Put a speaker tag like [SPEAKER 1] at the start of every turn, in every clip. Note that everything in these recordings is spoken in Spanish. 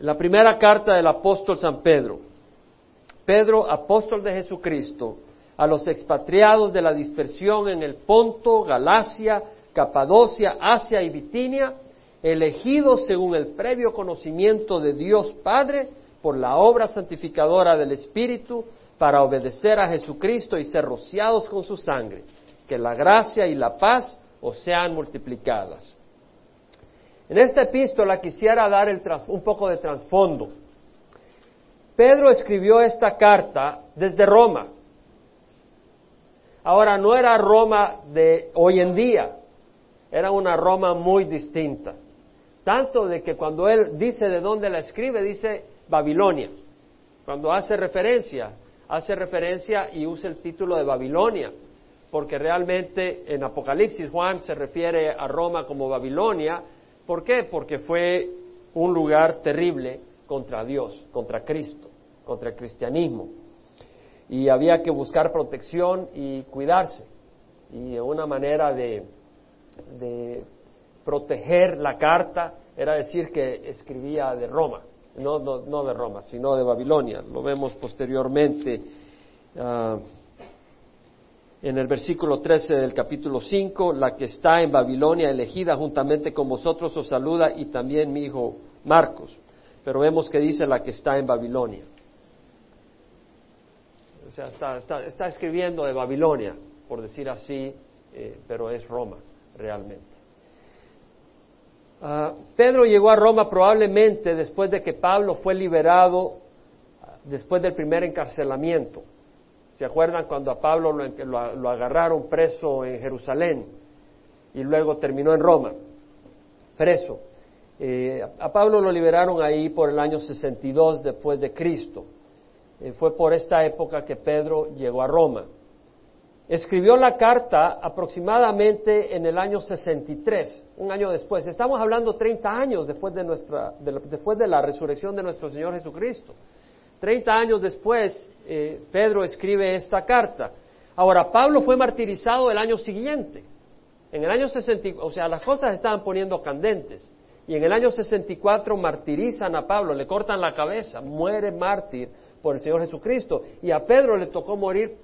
[SPEAKER 1] La primera carta del apóstol San Pedro. Pedro, apóstol de Jesucristo, a los expatriados de la dispersión en el Ponto, Galacia, Capadocia, Asia y Bitinia, elegidos según el previo conocimiento de Dios Padre por la obra santificadora del Espíritu, para obedecer a Jesucristo y ser rociados con su sangre. Que la gracia y la paz os sean multiplicadas. En esta epístola quisiera dar un poco de trasfondo. Pedro escribió esta carta desde Roma. Ahora, no era Roma de hoy en día, era una Roma muy distinta. Tanto de que cuando él dice de dónde la escribe, dice Babilonia. Cuando hace referencia, hace referencia y usa el título de Babilonia, porque realmente en Apocalipsis Juan se refiere a Roma como Babilonia, ¿Por qué? Porque fue un lugar terrible contra Dios, contra Cristo, contra el cristianismo. Y había que buscar protección y cuidarse. Y una manera de, proteger la carta era decir que escribía de Roma, no, de Roma, sino de Babilonia. Lo vemos posteriormente. Ah, en el versículo 13 del capítulo 5, la que está en Babilonia elegida juntamente con vosotros os saluda y también mi hijo Marcos. Pero vemos que dice la que está en Babilonia. O sea, está, escribiendo de Babilonia, por decir así, eh, pero es Roma realmente. Ah, Pedro llegó a Roma probablemente después de que Pablo fue liberado después del primer encarcelamiento. ¿Se acuerdan cuando a Pablo lo, agarraron preso en Jerusalén y luego terminó en Roma? Preso. Eh, a Pablo lo liberaron ahí por el año 62 después de Cristo. Eh, fue por esta época que Pedro llegó a Roma. Escribió la carta aproximadamente en el año 63, un año después. Estamos hablando 30 años después de, nuestra, después de la resurrección de nuestro Señor Jesucristo. Treinta años después, eh, Pedro escribe esta carta. Ahora, Pablo fue martirizado el año siguiente. En el año 64, o sea, las cosas estaban poniendo candentes. Y en el año 64 martirizan a Pablo, le cortan la cabeza, muere mártir por el Señor Jesucristo. Y a Pedro le tocó morir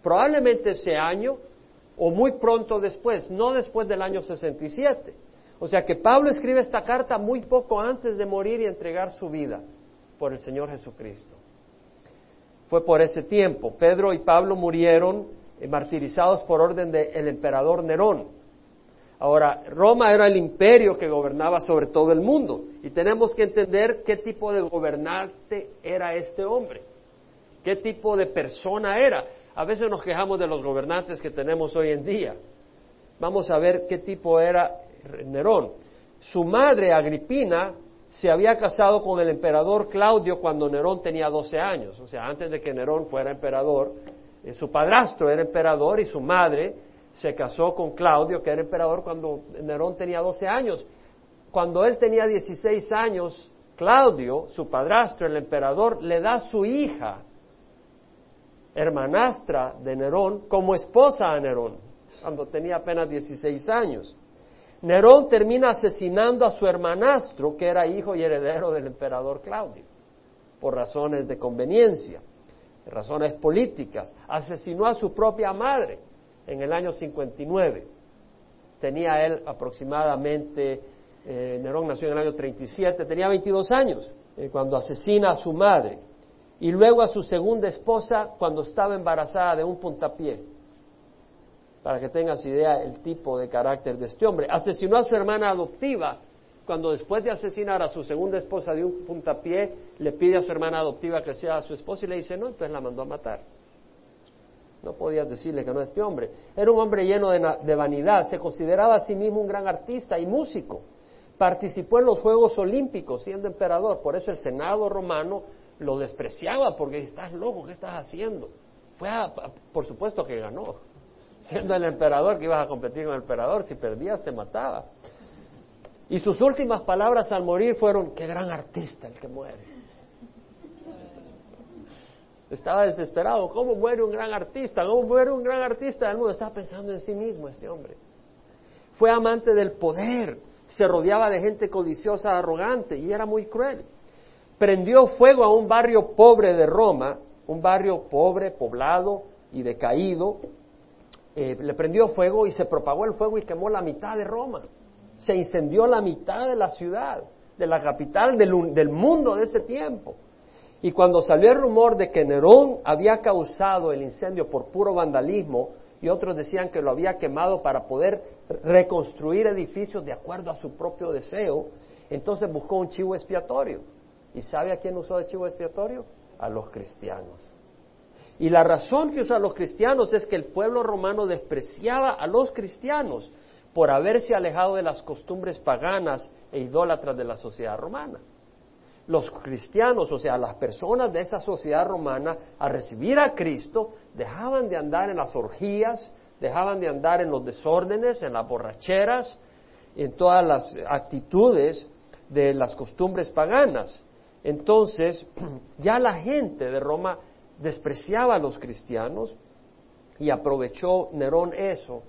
[SPEAKER 1] probablemente ese año o muy pronto después, no después del año 67. O sea que Pablo escribe esta carta muy poco antes de morir y entregar su vida por el Señor Jesucristo. Fue por ese tiempo. Pedro y Pablo murieron eh, martirizados por orden del emperador Nerón. Ahora, Roma era el imperio que gobernaba sobre todo el mundo y tenemos que entender qué tipo de gobernante era este hombre, qué tipo de persona era. A veces nos quejamos de los gobernantes que tenemos hoy en día. Vamos a ver qué tipo era Nerón. Su madre, Agripina, se había casado con el emperador Claudio cuando Nerón tenía 12 años, o sea, antes de que Nerón fuera emperador, eh, su padrastro era emperador y su madre se casó con Claudio, que era emperador cuando Nerón tenía 12 años. Cuando él tenía 16 años, Claudio, su padrastro, el emperador, le da su hija, hermanastra de Nerón, como esposa a Nerón, cuando tenía apenas 16 años. Nerón termina asesinando a su hermanastro, que era hijo y heredero del emperador Claudio, por razones de conveniencia, razones políticas. Asesinó a su propia madre en el año 59. Tenía él aproximadamente, eh, Nerón nació en el año 37, tenía 22 años eh, cuando asesina a su madre. Y luego a su segunda esposa cuando estaba embarazada de un puntapié para que tengas idea el tipo de carácter de este hombre. Asesinó a su hermana adoptiva cuando después de asesinar a su segunda esposa de un puntapié, le pide a su hermana adoptiva que sea su esposa y le dice no, entonces la mandó a matar. No podías decirle que no a este hombre. Era un hombre lleno de, de vanidad, se consideraba a sí mismo un gran artista y músico. Participó en los Juegos Olímpicos siendo emperador, por eso el Senado romano lo despreciaba porque estás loco, ¿qué estás haciendo? Fue por supuesto que ganó, siendo el emperador que ibas a competir con el emperador, si perdías te mataba. Y sus últimas palabras al morir fueron, qué gran artista el que muere. Estaba desesperado, ¿cómo muere un gran artista? ¿Cómo muere un gran artista del mundo? Estaba pensando en sí mismo este hombre. Fue amante del poder, se rodeaba de gente codiciosa, arrogante y era muy cruel. prendió fuego a un barrio pobre de Roma, un barrio pobre, poblado y decaído, eh, le prendió fuego y se propagó el fuego y quemó la mitad de Roma. Se incendió la mitad de la ciudad, de la capital del, del mundo de ese tiempo. Y cuando salió el rumor de que Nerón había causado el incendio por puro vandalismo, y otros decían que lo había quemado para poder reconstruir edificios de acuerdo a su propio deseo, entonces buscó un chivo expiatorio. ¿Y sabe a quién usó de chivo expiatorio? A los cristianos. Y la razón que usa a los cristianos es que el pueblo romano despreciaba a los cristianos por haberse alejado de las costumbres paganas e idólatras de la sociedad romana. Los cristianos, o sea, las personas de esa sociedad romana, al recibir a Cristo, dejaban de andar en las orgías, dejaban de andar en los desórdenes, en las borracheras, en todas las actitudes de las costumbres paganas. Entonces, ya la gente de Roma despreciaba a los cristianos y aprovechó Nerón eso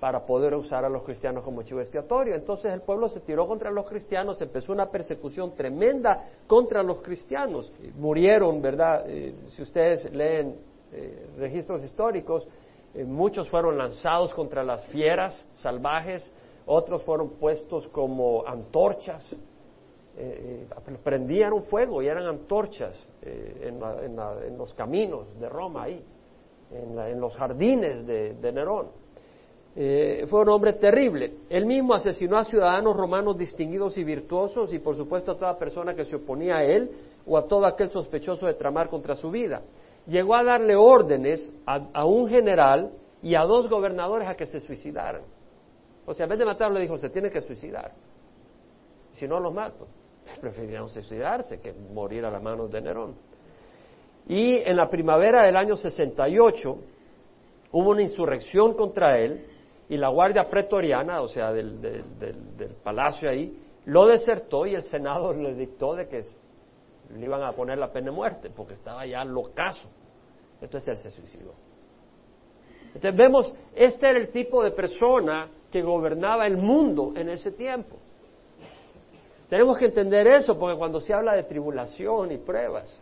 [SPEAKER 1] para poder usar a los cristianos como chivo expiatorio. Entonces el pueblo se tiró contra los cristianos, empezó una persecución tremenda contra los cristianos. Murieron, ¿verdad? Eh, si ustedes leen eh, registros históricos, eh, muchos fueron lanzados contra las fieras salvajes, otros fueron puestos como antorchas, prendían un fuego y eran antorchas en, los caminos de Roma ahí, en, los jardines de Nerón. Eh, fue un hombre terrible. Él mismo asesinó a ciudadanos romanos distinguidos y virtuosos y por supuesto a toda persona que se oponía a él o a todo aquel sospechoso de tramar contra su vida. Llegó a darle órdenes a, un general y a dos gobernadores a que se suicidaran. O sea, en vez de matarlo le dijo, se tiene que suicidar. Si no, los mato. Prefirieron suicidarse que morir a las manos de Nerón. Y en la primavera del año 68 hubo una insurrección contra él y la guardia pretoriana, o sea, del, palacio ahí, lo desertó y el Senado le dictó de que le iban a poner la pena de muerte porque estaba ya locazo. Entonces él se suicidó. Entonces vemos, este era el tipo de persona que gobernaba el mundo en ese tiempo. Tenemos que entender eso porque cuando se habla de tribulación y pruebas,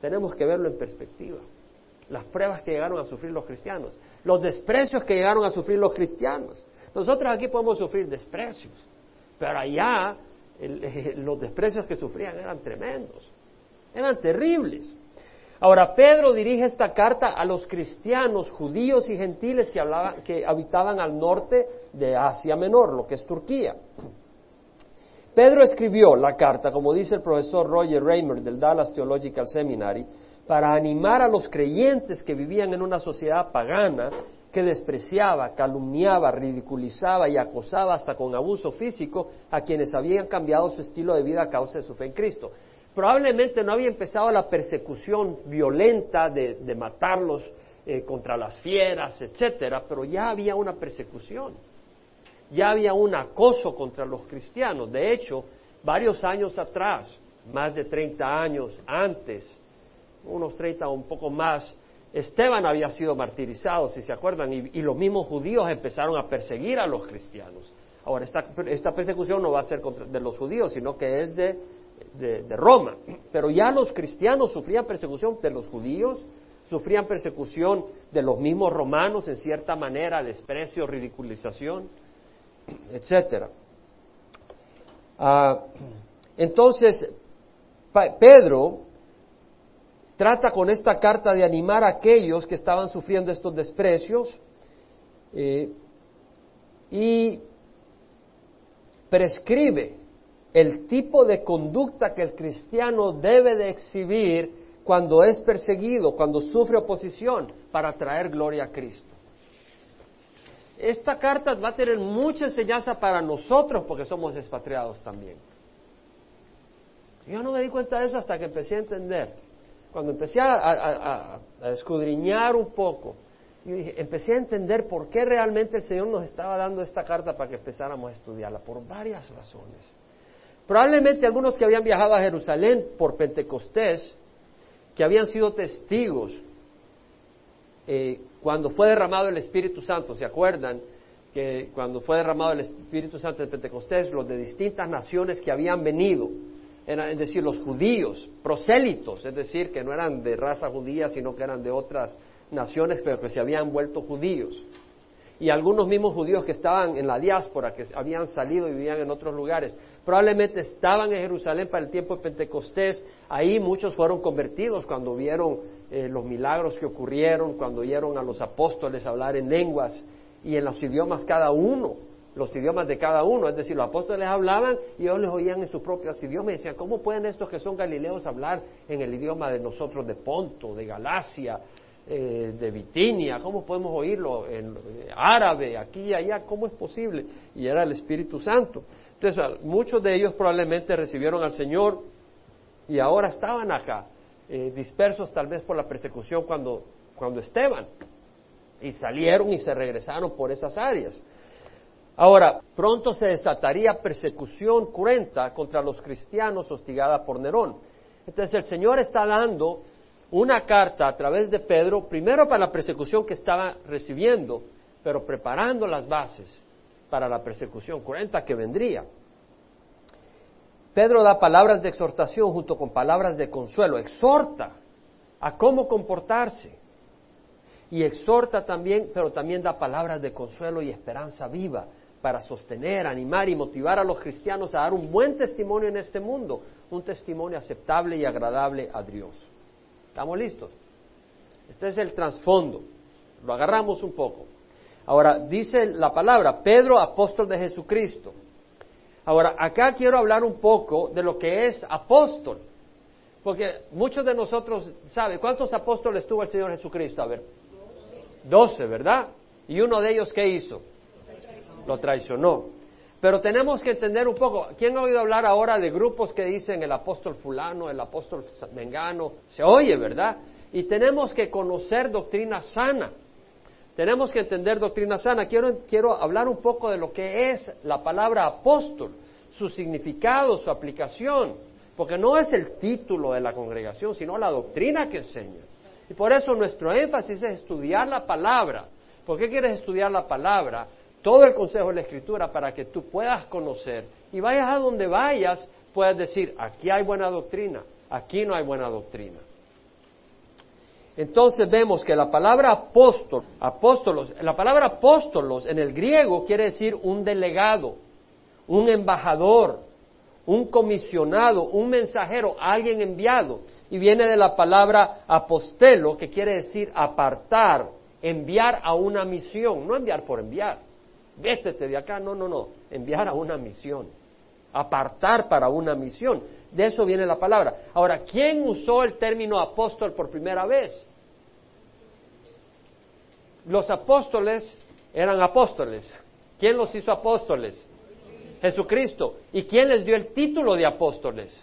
[SPEAKER 1] tenemos que verlo en perspectiva las pruebas que llegaron a sufrir los cristianos, los desprecios que llegaron a sufrir los cristianos. Nosotros aquí podemos sufrir desprecios, pero allá los desprecios que sufrían eran tremendos, eran terribles. Ahora, Pedro dirige esta carta a los cristianos, judíos y gentiles que, que habitaban al norte de Asia Menor, lo que es Turquía. Pedro escribió la carta, como dice el profesor Roger Raymer del Dallas Theological Seminary, para animar a los creyentes que vivían en una sociedad pagana que despreciaba, calumniaba, ridiculizaba y acosaba hasta con abuso físico a quienes habían cambiado su estilo de vida a causa de su fe en Cristo. Probablemente no había empezado la persecución violenta de, matarlos eh, contra las fieras, etcétera, pero ya había una persecución, ya había un acoso contra los cristianos. De hecho, varios años atrás, más de 30 años antes unos 30 o un poco más, Esteban había sido martirizado, si se acuerdan, y, los mismos judíos empezaron a perseguir a los cristianos. Ahora, esta, esta persecución no va a ser contra, de los judíos, sino que es de, de, Roma. Pero ya los cristianos sufrían persecución de los judíos, sufrían persecución de los mismos romanos, en cierta manera, desprecio, ridiculización, etcétera. Ah, entonces, Pedro trata con esta carta de animar a aquellos que estaban sufriendo estos desprecios eh, y prescribe el tipo de conducta que el cristiano debe de exhibir cuando es perseguido, cuando sufre oposición, para traer gloria a Cristo. Esta carta va a tener mucha enseñanza para nosotros porque somos expatriados también. Yo no me di cuenta de eso hasta que empecé a entender cuando empecé a, escudriñar un poco, empecé a entender por qué realmente el Señor nos estaba dando esta carta para que empezáramos a estudiarla, por varias razones. Probablemente algunos que habían viajado a Jerusalén por Pentecostés, que habían sido testigos eh, cuando fue derramado el Espíritu Santo, ¿se acuerdan? Que cuando fue derramado el Espíritu Santo de Pentecostés, los de distintas naciones que habían venido, eran, es decir, los judíos, prosélitos, es decir, que no eran de raza judía, sino que eran de otras naciones, pero que se habían vuelto judíos. Y algunos mismos judíos que estaban en la diáspora, que habían salido y vivían en otros lugares, probablemente estaban en Jerusalén para el tiempo de Pentecostés. Ahí muchos fueron convertidos cuando vieron eh, los milagros que ocurrieron, cuando oyeron a los apóstoles hablar en lenguas y en los idiomas cada uno, los idiomas de cada uno. Es decir, los apóstoles hablaban y ellos les oían en sus propios idiomas y decían, ¿cómo pueden estos que son galileos hablar en el idioma de nosotros de Ponto, de Galacia, eh, de Bitinia, ¿cómo podemos oírlo en árabe, aquí y allá? ¿Cómo es posible? Y era el Espíritu Santo. Entonces, muchos de ellos probablemente recibieron al Señor y ahora estaban acá, eh, dispersos tal vez por la persecución cuando, cuando Esteban, y salieron y se regresaron por esas áreas. Ahora, pronto se desataría persecución cruenta contra los cristianos hostigada por Nerón. Entonces el Señor está dando una carta a través de Pedro, primero para la persecución que estaba recibiendo, pero preparando las bases para la persecución cruenta que vendría. Pedro da palabras de exhortación junto con palabras de consuelo, exhorta a cómo comportarse y exhorta también, pero también da palabras de consuelo y esperanza viva para sostener, animar y motivar a los cristianos a dar un buen testimonio en este mundo, un testimonio aceptable y agradable a Dios. ¿Estamos listos? Este es el trasfondo. Lo agarramos un poco. Ahora, dice la palabra, Pedro, apóstol de Jesucristo. Ahora, acá quiero hablar un poco de lo que es apóstol. Porque muchos de nosotros saben, ¿cuántos apóstoles tuvo el Señor Jesucristo? A ver, doce, ¿verdad? Y uno de ellos, ¿qué hizo? Lo traicionó. Pero tenemos que entender un poco, ¿quién ha oído hablar ahora de grupos que dicen el apóstol fulano, el apóstol mengano? Se oye, ¿verdad? Y tenemos que conocer doctrina sana. Tenemos que entender doctrina sana. Quiero, quiero hablar un poco de lo que es la palabra apóstol, su significado, su aplicación, porque no es el título de la congregación, sino la doctrina que enseña. Y por eso nuestro énfasis es estudiar la palabra. ¿Por qué quieres estudiar la palabra? todo el consejo de la Escritura para que tú puedas conocer y vayas a donde vayas, puedas decir, aquí hay buena doctrina, aquí no hay buena doctrina. Entonces vemos que la palabra apóstol, apóstolos, la palabra apóstolos en el griego quiere decir un delegado, un embajador, un comisionado, un mensajero, alguien enviado. Y viene de la palabra apostelo, que quiere decir apartar, enviar a una misión, no enviar por enviar véstete de acá, no, no, no, enviar a una misión, apartar para una misión. De eso viene la palabra. Ahora, ¿quién usó el término apóstol por primera vez? Los apóstoles eran apóstoles. ¿Quién los hizo apóstoles? Jesucristo. ¿Y quién les dio el título de apóstoles?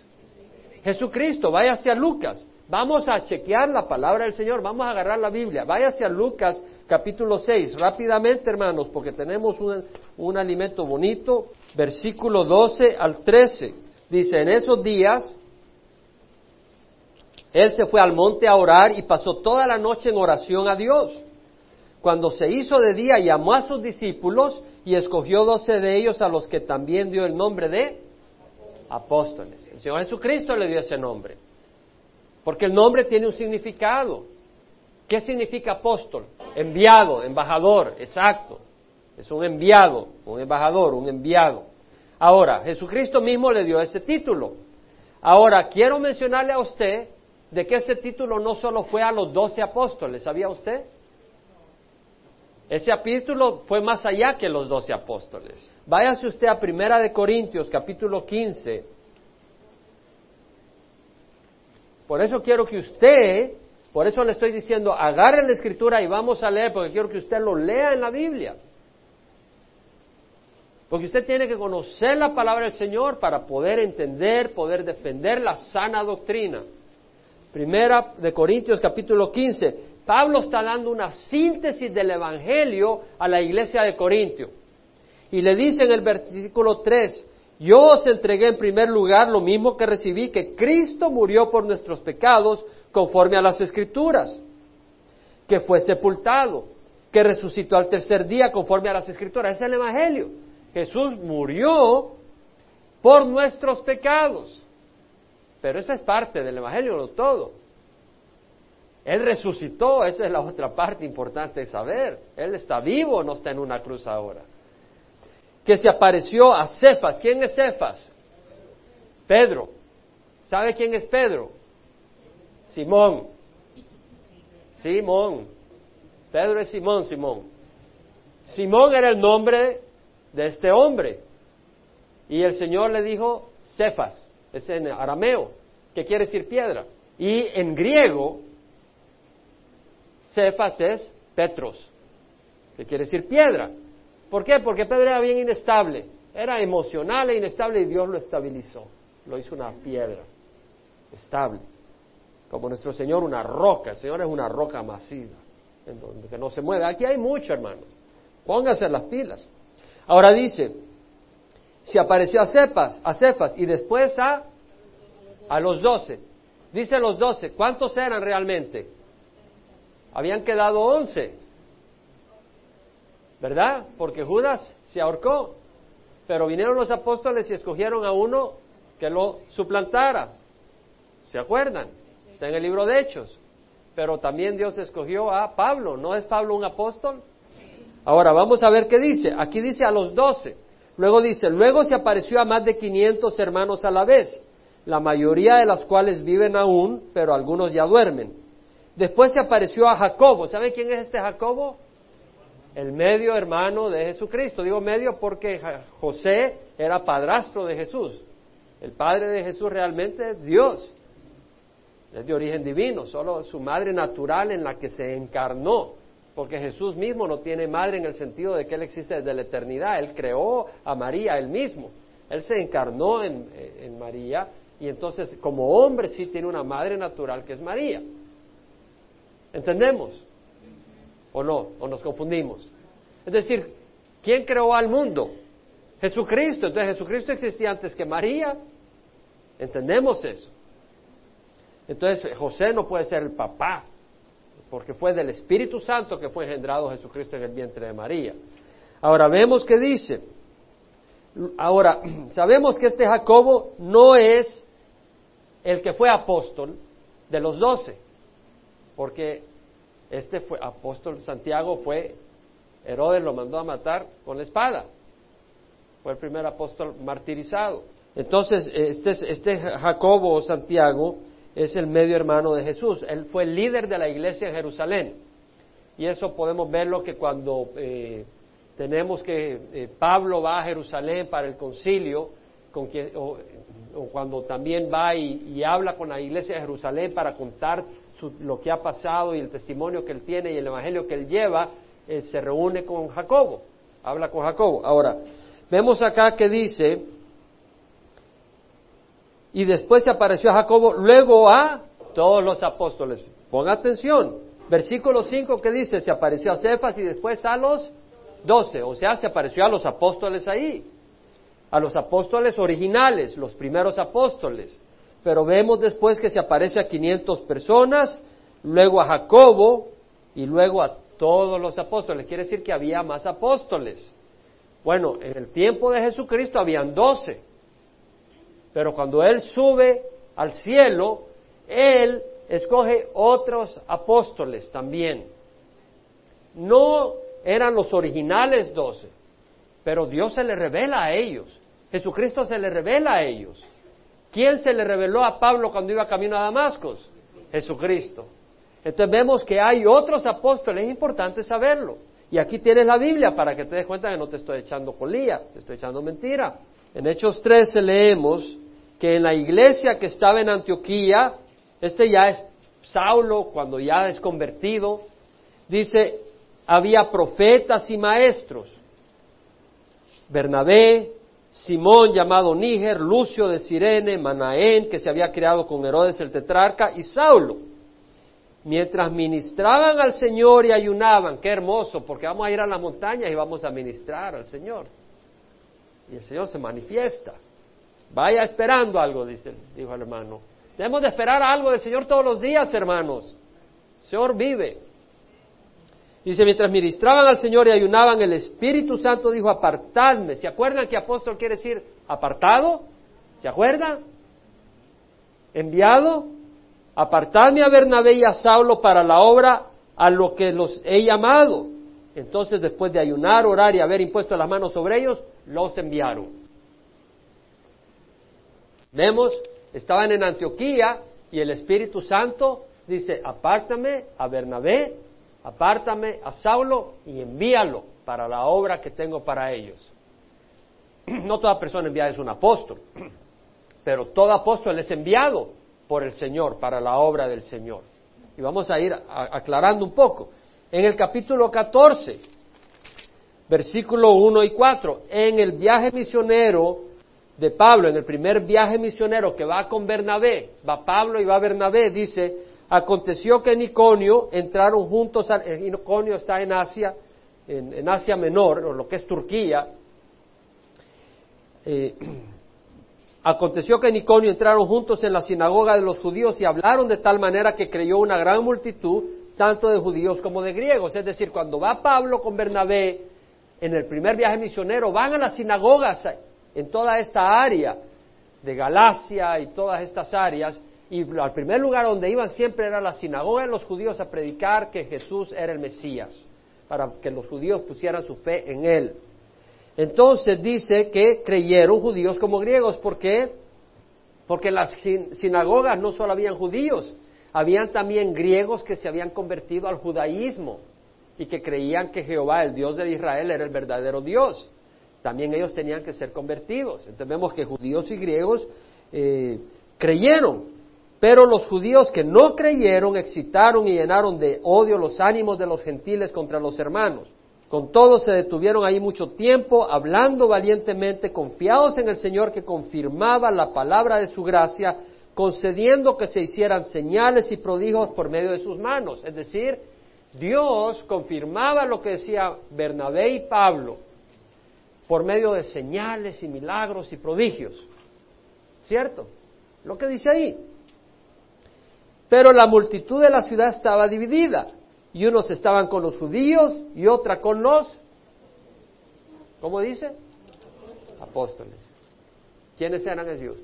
[SPEAKER 1] Jesucristo. Váyase a Lucas. Vamos a chequear la palabra del Señor. Vamos a agarrar la Biblia. Váyase a Lucas capítulo 6, rápidamente hermanos, porque tenemos un, un alimento bonito, versículo 12 al 13. Dice, en esos días, él se fue al monte a orar y pasó toda la noche en oración a Dios. Cuando se hizo de día, llamó a sus discípulos y escogió doce de ellos a los que también dio el nombre de apóstoles. El Señor Jesucristo le dio ese nombre. Porque el nombre tiene un significado. ¿Qué significa apóstol? Enviado, embajador, exacto. Es un enviado, un embajador, un enviado. Ahora, Jesucristo mismo le dio ese título. Ahora, quiero mencionarle a usted de que ese título no solo fue a los doce apóstoles, ¿sabía usted? Ese título fue más allá que los doce apóstoles. Váyase usted a Primera de Corintios, capítulo 15. Por eso quiero que usted por eso le estoy diciendo, agarre la escritura y vamos a leer, porque quiero que usted lo lea en la Biblia. Porque usted tiene que conocer la palabra del Señor para poder entender, poder defender la sana doctrina. Primera de Corintios capítulo 15. Pablo está dando una síntesis del Evangelio a la iglesia de Corintio. Y le dice en el versículo 3, yo os entregué en primer lugar lo mismo que recibí, que Cristo murió por nuestros pecados conforme a las escrituras, que fue sepultado, que resucitó al tercer día conforme a las escrituras. es el Evangelio. Jesús murió por nuestros pecados. pero eso es parte del Evangelio, no todo. Él resucitó, esa es la otra parte importante de saber. Él está vivo, no está en una cruz ahora. Que se apareció a Cefas. ¿Quién es Cefas? Pedro. ¿Sabe quién es Pedro? Simón. Simón. Pedro es Simón, Simón. Simón era el nombre de este hombre. Y el Señor le dijo Cefas, es en arameo, que quiere decir piedra. Y en griego, Cefas es Petros, que quiere decir piedra. ¿Por qué? Porque Pedro era bien inestable, era emocional e inestable y Dios lo estabilizó, lo hizo una piedra estable, como nuestro Señor una roca, el Señor es una roca masiva, en donde que no se mueve. Aquí hay mucho, hermano, póngase las pilas. Ahora dice, se apareció a Cepas, a Cefas y después a, a los doce. Dice los doce, ¿cuántos eran realmente? Habían quedado once, ¿verdad? Porque Judas se ahorcó, pero vinieron los apóstoles y escogieron a uno que lo suplantara. ¿Se acuerdan? Está en el libro de Hechos. Pero también Dios escogió a Pablo. ¿No es Pablo un apóstol? Ahora vamos a ver qué dice. Aquí dice a los doce. Luego dice, luego se apareció a más de 500 hermanos a la vez, la mayoría de las cuales viven aún, pero algunos ya duermen. Después se apareció a Jacobo. ¿Saben quién es este Jacobo? El medio hermano de Jesucristo. Digo medio porque José era padrastro de Jesús. El padre de Jesús realmente es Dios. Es de origen divino, solo su madre natural en la que se encarnó porque Jesús mismo no tiene madre en el sentido de que Él existe desde la eternidad, Él creó a María Él mismo, Él se encarnó en, María y entonces como hombre sí tiene una madre natural que es María. ¿Entendemos? ¿O no? ¿O nos confundimos? Es decir, ¿quién creó al mundo? Jesucristo. Entonces Jesucristo existía antes que María. ¿Entendemos eso? Entonces José no puede ser el papá porque fue del Espíritu Santo que fue engendrado Jesucristo en el vientre de María. Ahora vemos que dice, ahora sabemos que este Jacobo no es el que fue apóstol de los doce, porque este fue apóstol Santiago fue Herodes lo mandó a matar con la espada, fue el primer apóstol martirizado. Entonces este, este Jacobo Santiago es el medio hermano de Jesús. Él fue el líder de la iglesia en Jerusalén. Y eso podemos verlo que cuando eh, tenemos que eh, Pablo va a Jerusalén para el concilio, con o, cuando también va y, habla con la iglesia de Jerusalén para contar lo que ha pasado y el testimonio que él tiene y el evangelio que él lleva, eh, se reúne con Jacobo, habla con Jacobo. Ahora, vemos acá que dice, y después se apareció a Jacobo, luego a todos los apóstoles. Ponga atención, versículo 5 que dice, se apareció a Cefas y después a los doce, o sea, se apareció a los apóstoles ahí, a los apóstoles originales, los primeros apóstoles. Pero vemos después que se aparece a 500 personas, luego a Jacobo y luego a todos los apóstoles. Quiere decir que había más apóstoles. Bueno, en el tiempo de Jesucristo habían doce. Pero cuando Él sube al cielo, Él escoge otros apóstoles también. No eran los originales doce, pero Dios se le revela a ellos. Jesucristo se le revela a ellos. ¿Quién se le reveló a Pablo cuando iba camino a Damasco? Jesucristo. Entonces vemos que hay otros apóstoles, es importante saberlo. Y aquí tienes la Biblia para que te des cuenta que no te estoy echando colía, te estoy echando mentira. En Hechos 13 leemos que en la iglesia que estaba en Antioquía, este ya es Saulo cuando ya es convertido, dice, había profetas y maestros. Bernabé, Simón llamado Níger, Lucio de Sirene, Manaén, que se había criado con Herodes el tetrarca, y Saulo. Mientras ministraban al Señor y ayunaban, qué hermoso, porque vamos a ir a la montaña y vamos a ministrar al Señor. Y el Señor se manifiesta. Vaya esperando algo, dice, dijo el hermano. Debemos de esperar algo del Señor todos los días, hermanos. El Señor vive. Dice, mientras ministraban al Señor y ayunaban, el Espíritu Santo dijo, apartadme. ¿Se acuerdan que apóstol quiere decir apartado? ¿Se acuerdan? enviado, apartadme a Bernabé y a Saulo para la obra a lo que los he llamado. Entonces, después de ayunar, orar y haber impuesto las manos sobre ellos, los enviaron. Vemos, estaban en Antioquía y el Espíritu Santo dice, apártame a Bernabé, apártame a Saulo y envíalo para la obra que tengo para ellos. No toda persona enviada es un apóstol, pero todo apóstol es enviado por el Señor para la obra del Señor. Y vamos a ir aclarando un poco. En el capítulo 14, versículo 1 y 4, en el viaje misionero de Pablo, en el primer viaje misionero que va con Bernabé, va Pablo y va Bernabé, dice, aconteció que en Iconio entraron juntos, Iconio está en Asia, en, Asia Menor, o lo que es Turquía, eh, Aconteció que en Iconio entraron juntos en la sinagoga de los judíos y hablaron de tal manera que creyó una gran multitud, tanto de judíos como de griegos. Es decir, cuando va Pablo con Bernabé en el primer viaje misionero, van a las sinagogas en toda esta área de Galacia y todas estas áreas, y al primer lugar donde iban siempre era la sinagoga de los judíos a predicar que Jesús era el Mesías, para que los judíos pusieran su fe en él. Entonces dice que creyeron judíos como griegos. ¿Por qué? Porque en las sinagogas no solo habían judíos, habían también griegos que se habían convertido al judaísmo y que creían que Jehová, el Dios de Israel, era el verdadero Dios. También ellos tenían que ser convertidos. Entonces vemos que judíos y griegos eh, creyeron, pero los judíos que no creyeron excitaron y llenaron de odio los ánimos de los gentiles contra los hermanos. Con todo se detuvieron ahí mucho tiempo, hablando valientemente, confiados en el Señor que confirmaba la palabra de su gracia, concediendo que se hicieran señales y prodigios por medio de sus manos. Es decir, Dios confirmaba lo que decía Bernabé y Pablo por medio de señales y milagros y prodigios. ¿Cierto? Lo que dice ahí. Pero la multitud de la ciudad estaba dividida y unos estaban con los judíos y otra con los, ¿cómo dice? Apóstoles. ¿Quiénes eran ellos?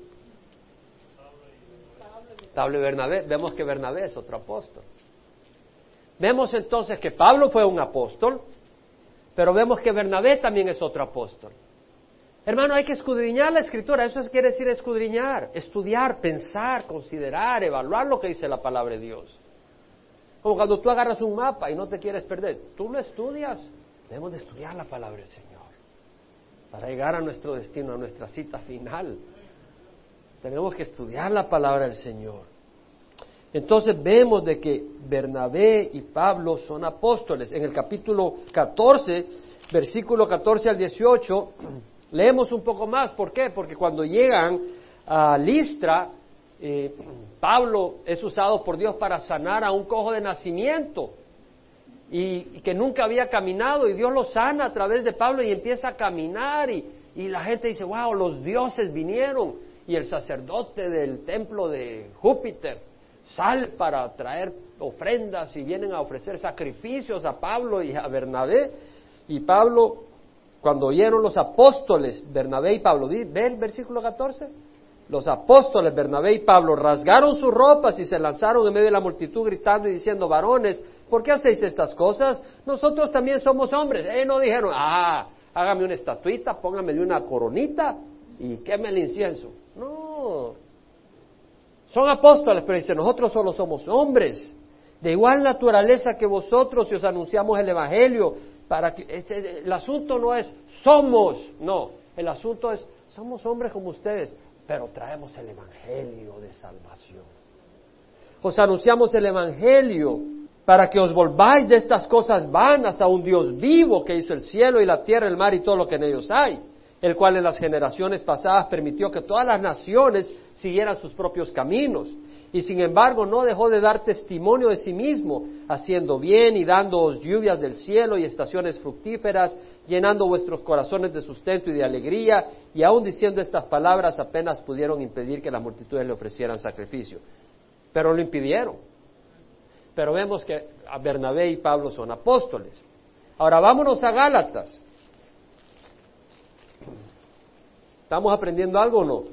[SPEAKER 1] Pablo y Bernabé. Vemos que Bernabé es otro apóstol. Vemos entonces que Pablo fue un apóstol, pero vemos que Bernabé también es otro apóstol. Hermano, hay que escudriñar la escritura, eso quiere decir escudriñar, estudiar, pensar, considerar, evaluar lo que dice la palabra de Dios. Como cuando tú agarras un mapa y no te quieres perder, tú lo estudias. Debemos de estudiar la palabra del Señor para llegar a nuestro destino, a nuestra cita final. Tenemos que estudiar la palabra del Señor. Entonces vemos de que Bernabé y Pablo son apóstoles. En el capítulo 14, versículo 14 al 18, leemos un poco más. ¿Por qué? Porque cuando llegan a Listra, eh, Pablo es usado por Dios para sanar a un cojo de nacimiento y, que nunca había caminado y Dios lo sana a través de Pablo y empieza a caminar y, y la gente dice, wow, los dioses vinieron y el sacerdote del templo de Júpiter sale para traer ofrendas y vienen a ofrecer sacrificios a Pablo y a Bernabé y Pablo cuando oyeron los apóstoles, Bernabé y Pablo, ¿ve el versículo 14? los apóstoles Bernabé y Pablo rasgaron sus ropas y se lanzaron en medio de la multitud gritando y diciendo, varones, ¿por qué hacéis estas cosas? Nosotros también somos hombres. Ellos no dijeron, ah, hágame una estatuita, póngame una coronita y queme el incienso. No. Son apóstoles, pero dicen, nosotros solo somos hombres, de igual naturaleza que vosotros y os anunciamos el Evangelio. Para que este, el asunto no es somos, no, el asunto es somos hombres como ustedes, pero traemos el Evangelio de salvación. Os anunciamos el Evangelio para que os volváis de estas cosas vanas a un Dios vivo que hizo el cielo y la tierra, el mar y todo lo que en ellos hay, el cual en las generaciones pasadas permitió que todas las naciones siguieran sus propios caminos y sin embargo no dejó de dar testimonio de sí mismo, haciendo bien y dándoos lluvias del cielo y estaciones fructíferas, llenando vuestros corazones de sustento y de alegría, y aún diciendo estas palabras apenas pudieron impedir que las multitudes le ofrecieran sacrificio. Pero lo impidieron. Pero vemos que Bernabé y Pablo son apóstoles. Ahora vámonos a Gálatas. ¿Estamos aprendiendo algo o no?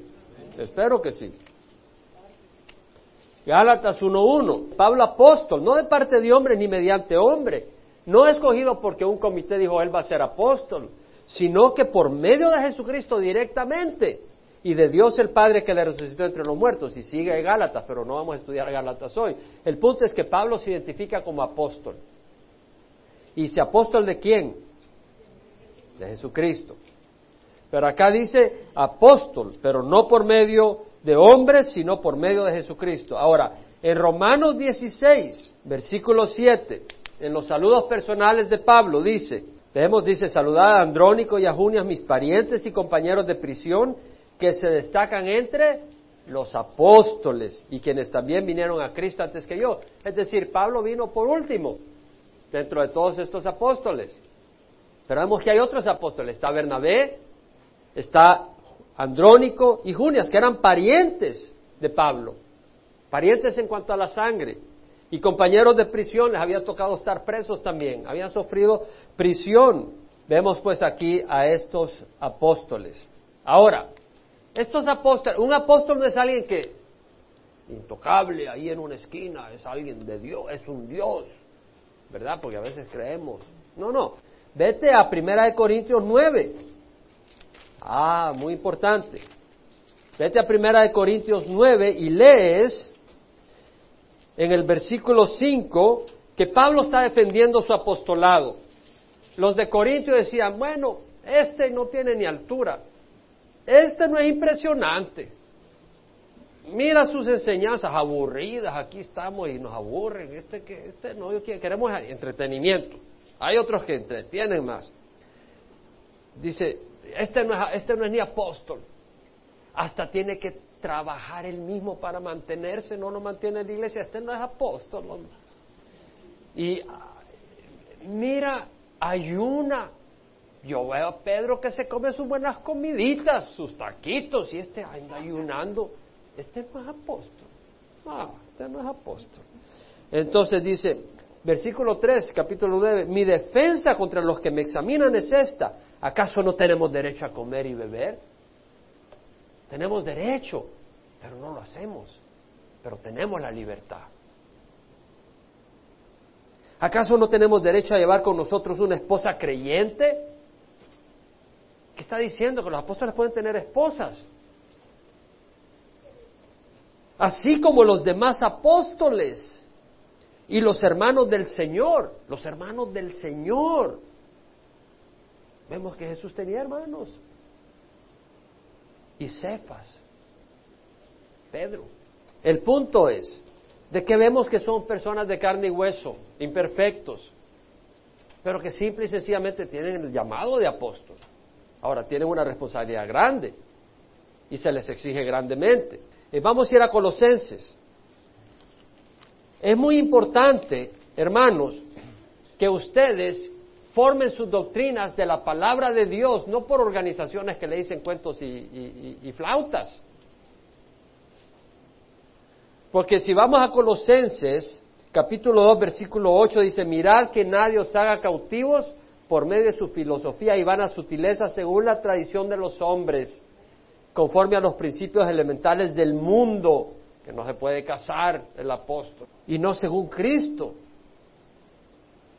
[SPEAKER 1] Espero que sí. Gálatas 1.1. Pablo apóstol, no de parte de hombre ni mediante hombre. No escogido porque un comité dijo él va a ser apóstol, sino que por medio de Jesucristo directamente y de Dios el Padre que le resucitó entre los muertos. Y sigue Gálatas, pero no vamos a estudiar Gálatas hoy. El punto es que Pablo se identifica como apóstol. ¿Y se apóstol de quién? De Jesucristo. Pero acá dice apóstol, pero no por medio de hombres, sino por medio de Jesucristo. Ahora, en Romanos 16, versículo 7, en los saludos personales de Pablo, dice, vemos, dice, saludad a Andrónico y a Junias, mis parientes y compañeros de prisión, que se destacan entre los apóstoles y quienes también vinieron a Cristo antes que yo. Es decir, Pablo vino por último dentro de todos estos apóstoles. Pero vemos que hay otros apóstoles. Está Bernabé, está Andrónico y Junias, que eran parientes de Pablo, parientes en cuanto a la sangre, y compañeros de prisión, les había tocado estar presos también, habían sufrido prisión. Vemos pues aquí a estos apóstoles. Ahora, estos apóstoles, un apóstol no es alguien que intocable ahí en una esquina, es alguien de Dios, es un Dios, ¿verdad? Porque a veces creemos. No, no. Vete a Primera de Corintios 9. Ah, muy importante. Vete a Primera de Corintios 9 y lees en el versículo 5 que Pablo está defendiendo su apostolado. Los de Corintios decían, bueno, este no tiene ni altura, este no es impresionante. Mira sus enseñanzas aburridas, aquí estamos y nos aburren. Este, este no, queremos entretenimiento. Hay otros que entretienen más. Dice, este no, es, este no es ni apóstol. Hasta tiene que trabajar él mismo para mantenerse, no lo mantiene la iglesia. Este no es apóstol. Y mira, ayuna. Yo veo a Pedro que se come sus buenas comiditas, sus taquitos, y este anda ayunando. Este no es apóstol. Este no es apóstol. Entonces dice, versículo 3, capítulo 9, mi defensa contra los que me examinan es esta ¿Acaso no tenemos derecho a comer y beber? Tenemos derecho, pero no lo hacemos. Pero tenemos la libertad. ¿Acaso no tenemos derecho a llevar con nosotros una esposa creyente? ¿Qué está diciendo? Que los apóstoles pueden tener esposas. Así como los demás apóstoles y los hermanos del Señor, los hermanos del Señor. Vemos que Jesús tenía hermanos. Y Cefas, Pedro. El punto es de que vemos que son personas de carne y hueso, imperfectos, pero que simple y sencillamente tienen el llamado de apóstol. Ahora, tienen una responsabilidad grande y se les exige grandemente. Eh, vamos a ir a Colosenses. Es muy importante, hermanos, que ustedes formen sus doctrinas de la palabra de Dios, no por organizaciones que le dicen cuentos y, flautas. Porque si vamos a Colosenses, capítulo 2, versículo 8, dice, mirad que nadie os haga cautivos por medio de su filosofía y vana sutileza según la tradición de los hombres, conforme a los principios elementales del mundo, que no se puede casar el apóstol, y no según Cristo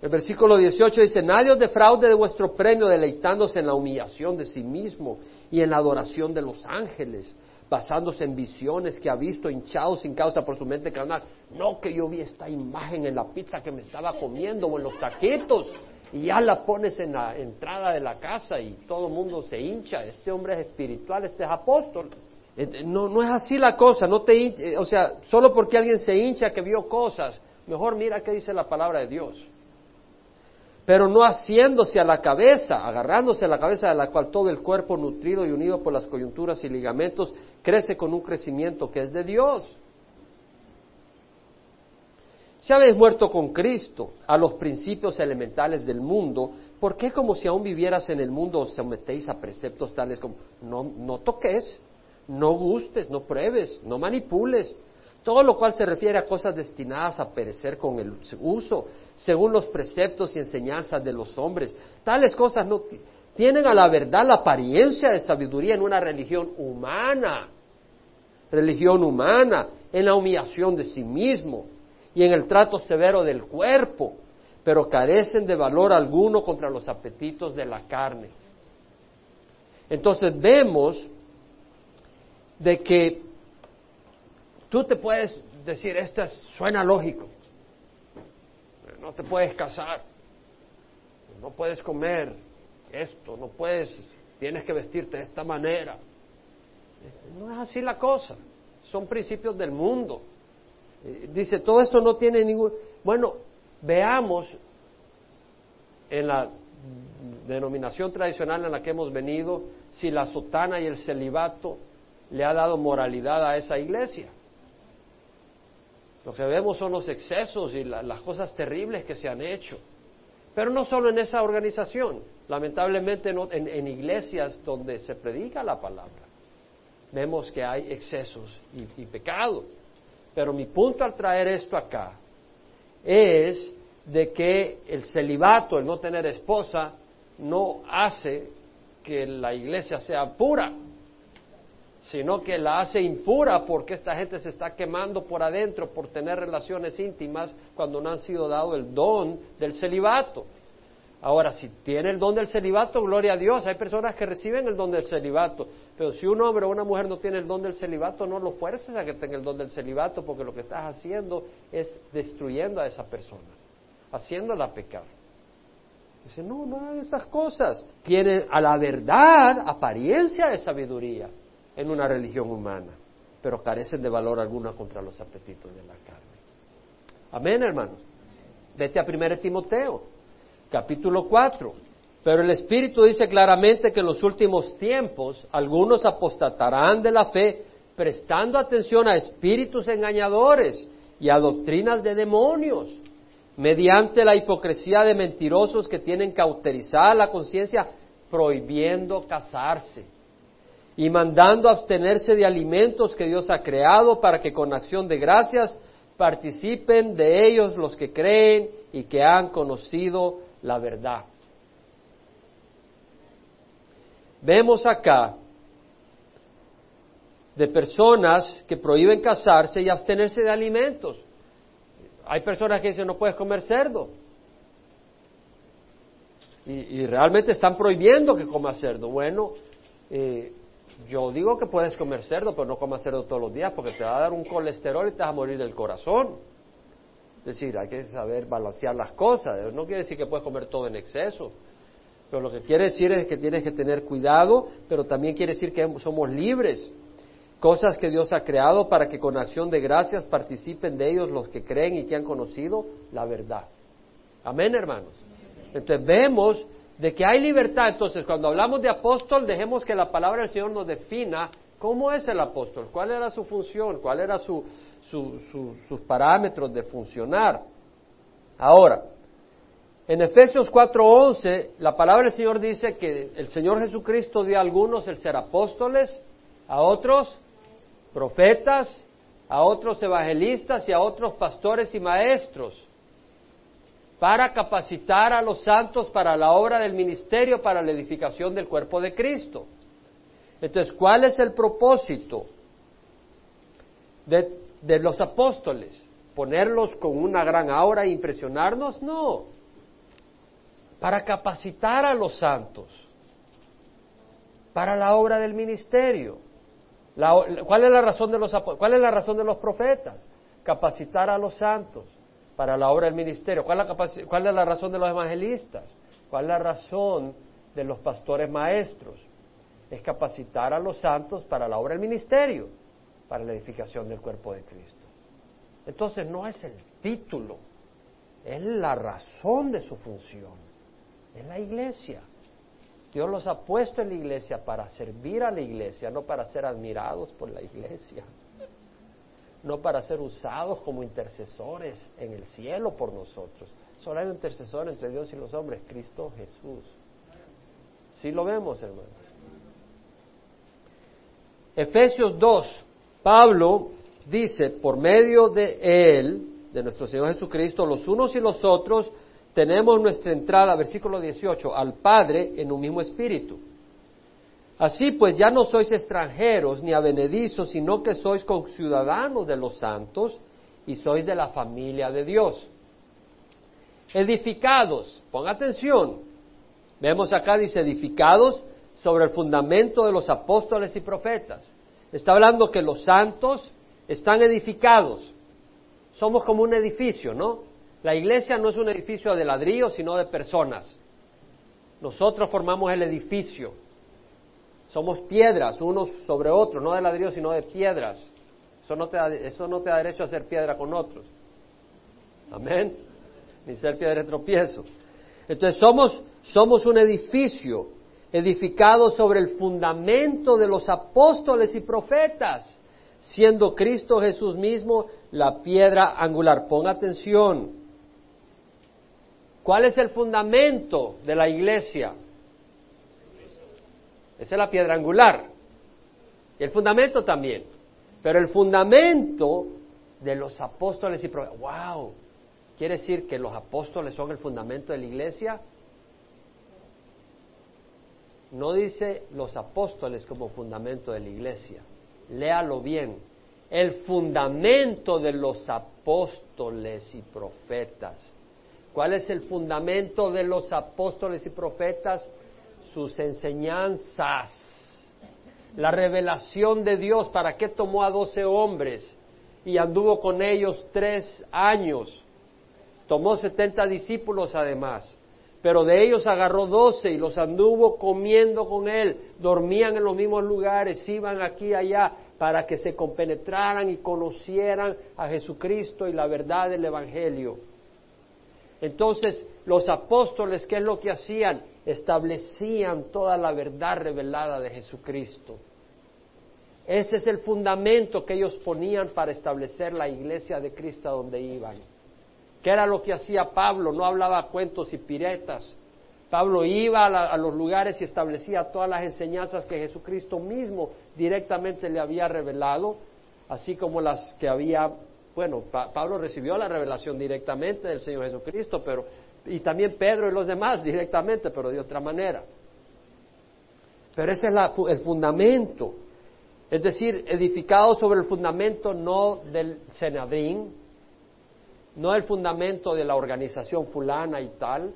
[SPEAKER 1] el versículo 18 dice, nadie os defraude de vuestro premio deleitándose en la humillación de sí mismo y en la adoración de los ángeles, basándose en visiones que ha visto hinchados sin causa por su mente carnal. No que yo vi esta imagen en la pizza que me estaba comiendo o en los taquitos y ya la pones en la entrada de la casa y todo el mundo se hincha. Este hombre es espiritual, este es apóstol. Eh, no, no es así la cosa, no te eh, o sea, solo porque alguien se hincha que vio cosas, mejor mira qué dice la palabra de Dios pero no haciéndose a la cabeza, agarrándose a la cabeza de la cual todo el cuerpo nutrido y unido por las coyunturas y ligamentos crece con un crecimiento que es de Dios. Si habéis muerto con Cristo a los principios elementales del mundo, ¿por qué como si aún vivieras en el mundo os sometéis a preceptos tales como no, no toques, no gustes, no pruebes, no manipules, todo lo cual se refiere a cosas destinadas a perecer con el uso, según los preceptos y enseñanzas de los hombres. Tales cosas no tienen a la verdad la apariencia de sabiduría en una religión humana, religión humana, en la humillación de sí mismo y en el trato severo del cuerpo, pero carecen de valor alguno contra los apetitos de la carne. Entonces vemos de que tú te puedes decir, esto suena lógico, no te puedes casar, no puedes comer esto, no puedes, tienes que vestirte de esta manera. Este, no es así la cosa, son principios del mundo. Eh, dice, todo esto no tiene ningún... Bueno, veamos en la denominación tradicional en la que hemos venido si la sotana y el celibato le ha dado moralidad a esa iglesia. Lo que vemos son los excesos y las cosas terribles que se han hecho. Pero no solo en esa organización, lamentablemente en, iglesias donde se predica la palabra, vemos que hay excesos y, y pecado. Pero mi punto al traer esto acá es de que el celibato, el no tener esposa, no hace que la iglesia sea pura sino que la hace impura porque esta gente se está quemando por adentro por tener relaciones íntimas cuando no han sido dado el don del celibato. Ahora, si tiene el don del celibato, gloria a Dios. Hay personas que reciben el don del celibato. Pero si un hombre o una mujer no tiene el don del celibato, no lo fuerces a que tenga el don del celibato, porque lo que estás haciendo es destruyendo a esa persona, haciéndola pecar. Dice, no, no hagan esas cosas. Tienen a la verdad apariencia de sabiduría, en una religión humana, pero carecen de valor alguna contra los apetitos de la carne. Amén, hermanos. Vete a 1 Timoteo, capítulo 4. Pero el Espíritu dice claramente que en los últimos tiempos algunos apostatarán de la fe, prestando atención a espíritus engañadores y a doctrinas de demonios, mediante la hipocresía de mentirosos que tienen cauterizada la conciencia, prohibiendo casarse y mandando abstenerse de alimentos que Dios ha creado para que con acción de gracias participen de ellos los que creen y que han conocido la verdad. Vemos acá de personas que prohíben casarse y abstenerse de alimentos. Hay personas que dicen no puedes comer cerdo. Y, realmente están prohibiendo que coma cerdo. Bueno, eh, yo digo que puedes comer cerdo, pero no comas cerdo todos los días porque te va a dar un colesterol y te vas a morir del corazón. Es decir, hay que saber balancear las cosas. No quiere decir que puedes comer todo en exceso. Pero lo que quiere decir es que tienes que tener cuidado, pero también quiere decir que somos libres. Cosas que Dios ha creado para que con acción de gracias participen de ellos los que creen y que han conocido la verdad. Amén, hermanos. Entonces vemos de que hay libertad. Entonces, cuando hablamos de apóstol, dejemos que la palabra del Señor nos defina cómo es el apóstol, cuál era su función, cuál era su, sus parámetros de funcionar. Ahora, en Efesios 4:11, la palabra del Señor dice que el Señor Jesucristo dio a algunos el ser apóstoles, a otros profetas, a otros evangelistas y a otros pastores y maestros para capacitar a los santos para la obra del ministerio, para la edificación del cuerpo de Cristo. Entonces, ¿cuál es el propósito de, los apóstoles? ¿Ponerlos con una gran aura e impresionarnos? No. Para capacitar a los santos para la obra del ministerio. ¿cuál, es la razón de los, ¿Cuál es la razón de los profetas? Capacitar a los santos para la obra del ministerio. ¿Cuál es, la razón de los evangelistas? ¿Cuál es la razón de los pastores maestros? Es capacitar a los santos para la obra del ministerio, para la edificación del cuerpo de Cristo. Entonces no es el título, es la razón de su función, es la iglesia. Dios los ha puesto en la iglesia para servir a la iglesia, no para ser admirados por la iglesia no para ser usados como intercesores en el cielo por nosotros. Solo hay un intercesor entre Dios y los hombres, Cristo Jesús. Sí lo vemos, hermanos. Efesios 2, Pablo dice, por medio de Él, de nuestro Señor Jesucristo, los unos y los otros, tenemos nuestra entrada, versículo 18, al Padre en un mismo espíritu. Así pues ya no sois extranjeros ni avenedizos, sino que sois conciudadanos de los santos y sois de la familia de Dios. Edificados, ponga atención, vemos acá dice edificados sobre el fundamento de los apóstoles y profetas. Está hablando que los santos están edificados. Somos como un edificio, ¿no? La iglesia no es un edificio de ladrillo, sino de personas. Nosotros formamos el edificio. Somos piedras, unos sobre otros, no de ladrillo, sino de piedras. Eso no, te da, eso no te da derecho a ser piedra con otros. Amén. Ni ser piedra de tropiezo. Entonces somos, somos un edificio edificado sobre el fundamento de los apóstoles y profetas, siendo Cristo Jesús mismo la piedra angular. Ponga atención. ¿Cuál es el fundamento de la iglesia? Esa es la piedra angular. Y el fundamento también. Pero el fundamento de los apóstoles y profetas. ¡Wow! ¿Quiere decir que los apóstoles son el fundamento de la iglesia? No dice los apóstoles como fundamento de la iglesia. Léalo bien. El fundamento de los apóstoles y profetas. ¿Cuál es el fundamento de los apóstoles y profetas? Sus enseñanzas. La revelación de Dios. ¿Para qué tomó a doce hombres y anduvo con ellos tres años? Tomó setenta discípulos además pero de ellos agarró doce y los anduvo comiendo con él, dormían en los mismos lugares, iban aquí y allá para que se compenetraran y conocieran a Jesucristo y la verdad del Evangelio. Entonces, los apóstoles, ¿qué es lo que hacían? Establecían toda la verdad revelada de Jesucristo. Ese es el fundamento que ellos ponían para establecer la iglesia de Cristo donde iban. ¿Qué era lo que hacía Pablo? No hablaba cuentos y piretas. Pablo iba a, los lugares y establecía todas las enseñanzas que Jesucristo mismo directamente le había revelado, así como las que había, bueno, Pablo recibió la revelación directamente del Señor Jesucristo, pero y también Pedro y los demás directamente, pero de otra manera. Pero ese es el fundamento, es decir, edificado sobre el fundamento no del Senadrín, no el fundamento de la organización fulana y tal,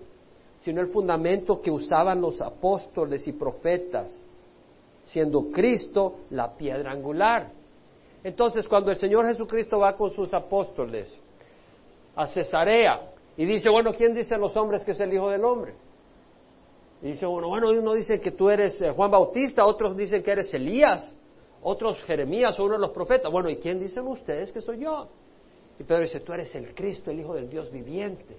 [SPEAKER 1] sino el fundamento que usaban los apóstoles y profetas, siendo Cristo la piedra angular. Entonces, cuando el Señor Jesucristo va con sus apóstoles a Cesarea y dice, bueno, ¿quién dicen los hombres que es el Hijo del Hombre? Y dice, bueno, bueno, uno dice que tú eres eh, Juan Bautista, otros dicen que eres Elías, otros Jeremías o uno de los profetas. Bueno, ¿y quién dicen ustedes que soy yo? Y Pedro dice, tú eres el Cristo, el Hijo del Dios viviente.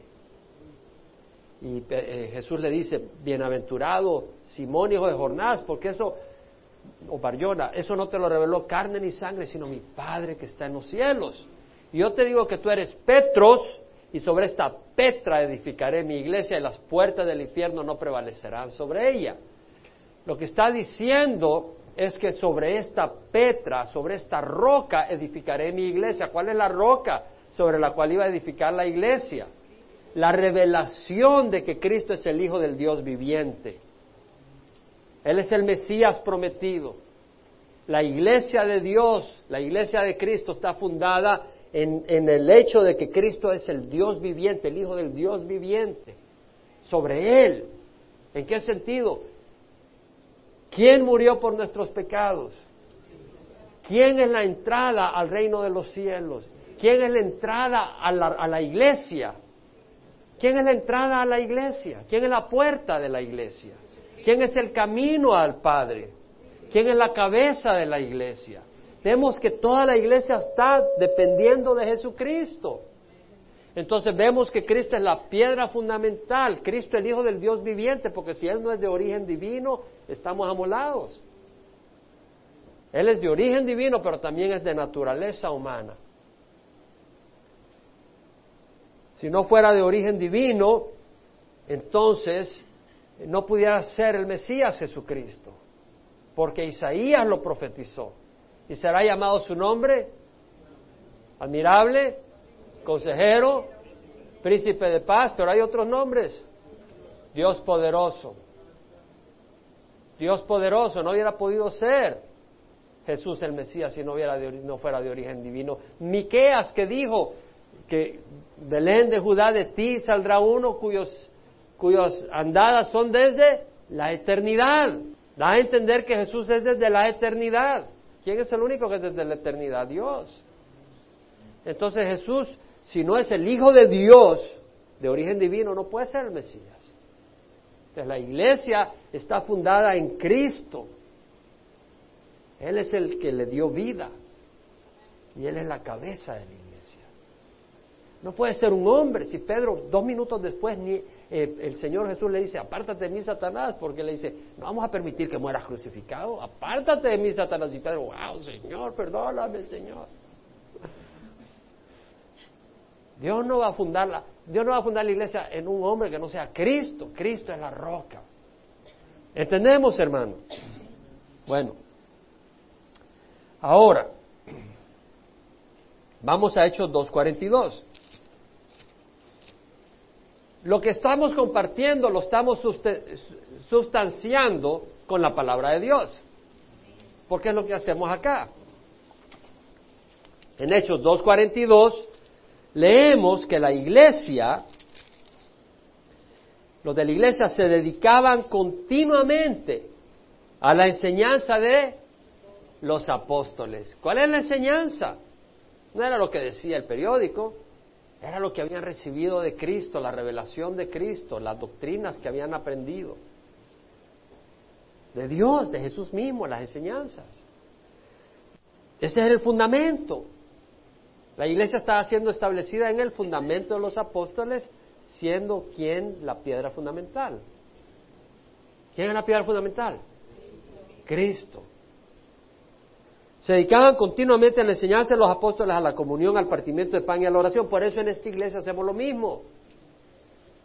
[SPEAKER 1] Y eh, Jesús le dice, bienaventurado Simón, hijo de Jonás, porque eso, o Barjona, eso no te lo reveló carne ni sangre, sino mi Padre que está en los cielos. Y yo te digo que tú eres Petros, y sobre esta Petra edificaré mi iglesia, y las puertas del infierno no prevalecerán sobre ella. Lo que está diciendo es que sobre esta Petra, sobre esta roca edificaré mi iglesia. ¿Cuál es la roca sobre la cual iba a edificar la iglesia? La revelación de que Cristo es el Hijo del Dios viviente. Él es el Mesías prometido. La iglesia de Dios, la iglesia de Cristo está fundada en, el hecho de que Cristo es el Dios viviente, el Hijo del Dios viviente. Sobre Él. ¿En qué sentido? ¿Quién murió por nuestros pecados? ¿Quién es la entrada al reino de los cielos? ¿Quién es la entrada a la, iglesia? ¿Quién es la entrada a la iglesia? ¿Quién es la puerta de la iglesia? ¿Quién es el camino al Padre? ¿Quién es la cabeza de la iglesia? Vemos que toda la iglesia está dependiendo de Jesucristo. Entonces vemos que Cristo es la piedra fundamental, Cristo el Hijo del Dios viviente, porque si Él no es de origen divino, estamos amolados. Él es de origen divino, pero también es de naturaleza humana. Si no fuera de origen divino, entonces no pudiera ser el Mesías Jesucristo, porque Isaías lo profetizó. Y será llamado su nombre admirable, consejero, príncipe de paz, pero hay otros nombres. Dios poderoso. Dios poderoso, no hubiera podido ser Jesús el Mesías si no, hubiera no fuera de origen divino. Miqueas que dijo que Belén de Judá de ti saldrá uno cuyos, cuyas andadas son desde la eternidad. Da a entender que Jesús es desde la eternidad. ¿Quién es el único que es desde la eternidad? Dios. Entonces Jesús, si no es el Hijo de Dios de origen divino, no puede ser el Mesías. Entonces la iglesia está fundada en Cristo. Él es el que le dio vida y Él es la cabeza de la iglesia. No puede ser un hombre. Si Pedro dos minutos después ni, eh, el Señor Jesús le dice, apártate de mí, Satanás, porque le dice, no vamos a permitir que mueras crucificado, apártate de mí, Satanás. Y Pedro, wow, Señor, perdóname, Señor. Dios no va a fundar Dios no va a fundar la iglesia en un hombre que no sea Cristo. Cristo es la roca. ¿Entendemos, hermano? Bueno, ahora vamos a Hechos 2.42. Lo que estamos compartiendo lo estamos sustanciando con la palabra de Dios. Porque es lo que hacemos acá. En Hechos 2.42 leemos que la iglesia, los de la iglesia se dedicaban continuamente a la enseñanza de los apóstoles. ¿Cuál es la enseñanza? No era lo que decía el periódico, era lo que habían recibido de Cristo, la revelación de Cristo, las doctrinas que habían aprendido. De Dios, de Jesús mismo, las enseñanzas. Ese es el fundamento. La iglesia estaba siendo establecida en el fundamento de los apóstoles, siendo quien la piedra fundamental. ¿Quién es la piedra fundamental? Cristo. Se dedicaban continuamente a la enseñanza de los apóstoles, a la comunión, al partimiento de pan y a la oración. Por eso en esta iglesia hacemos lo mismo.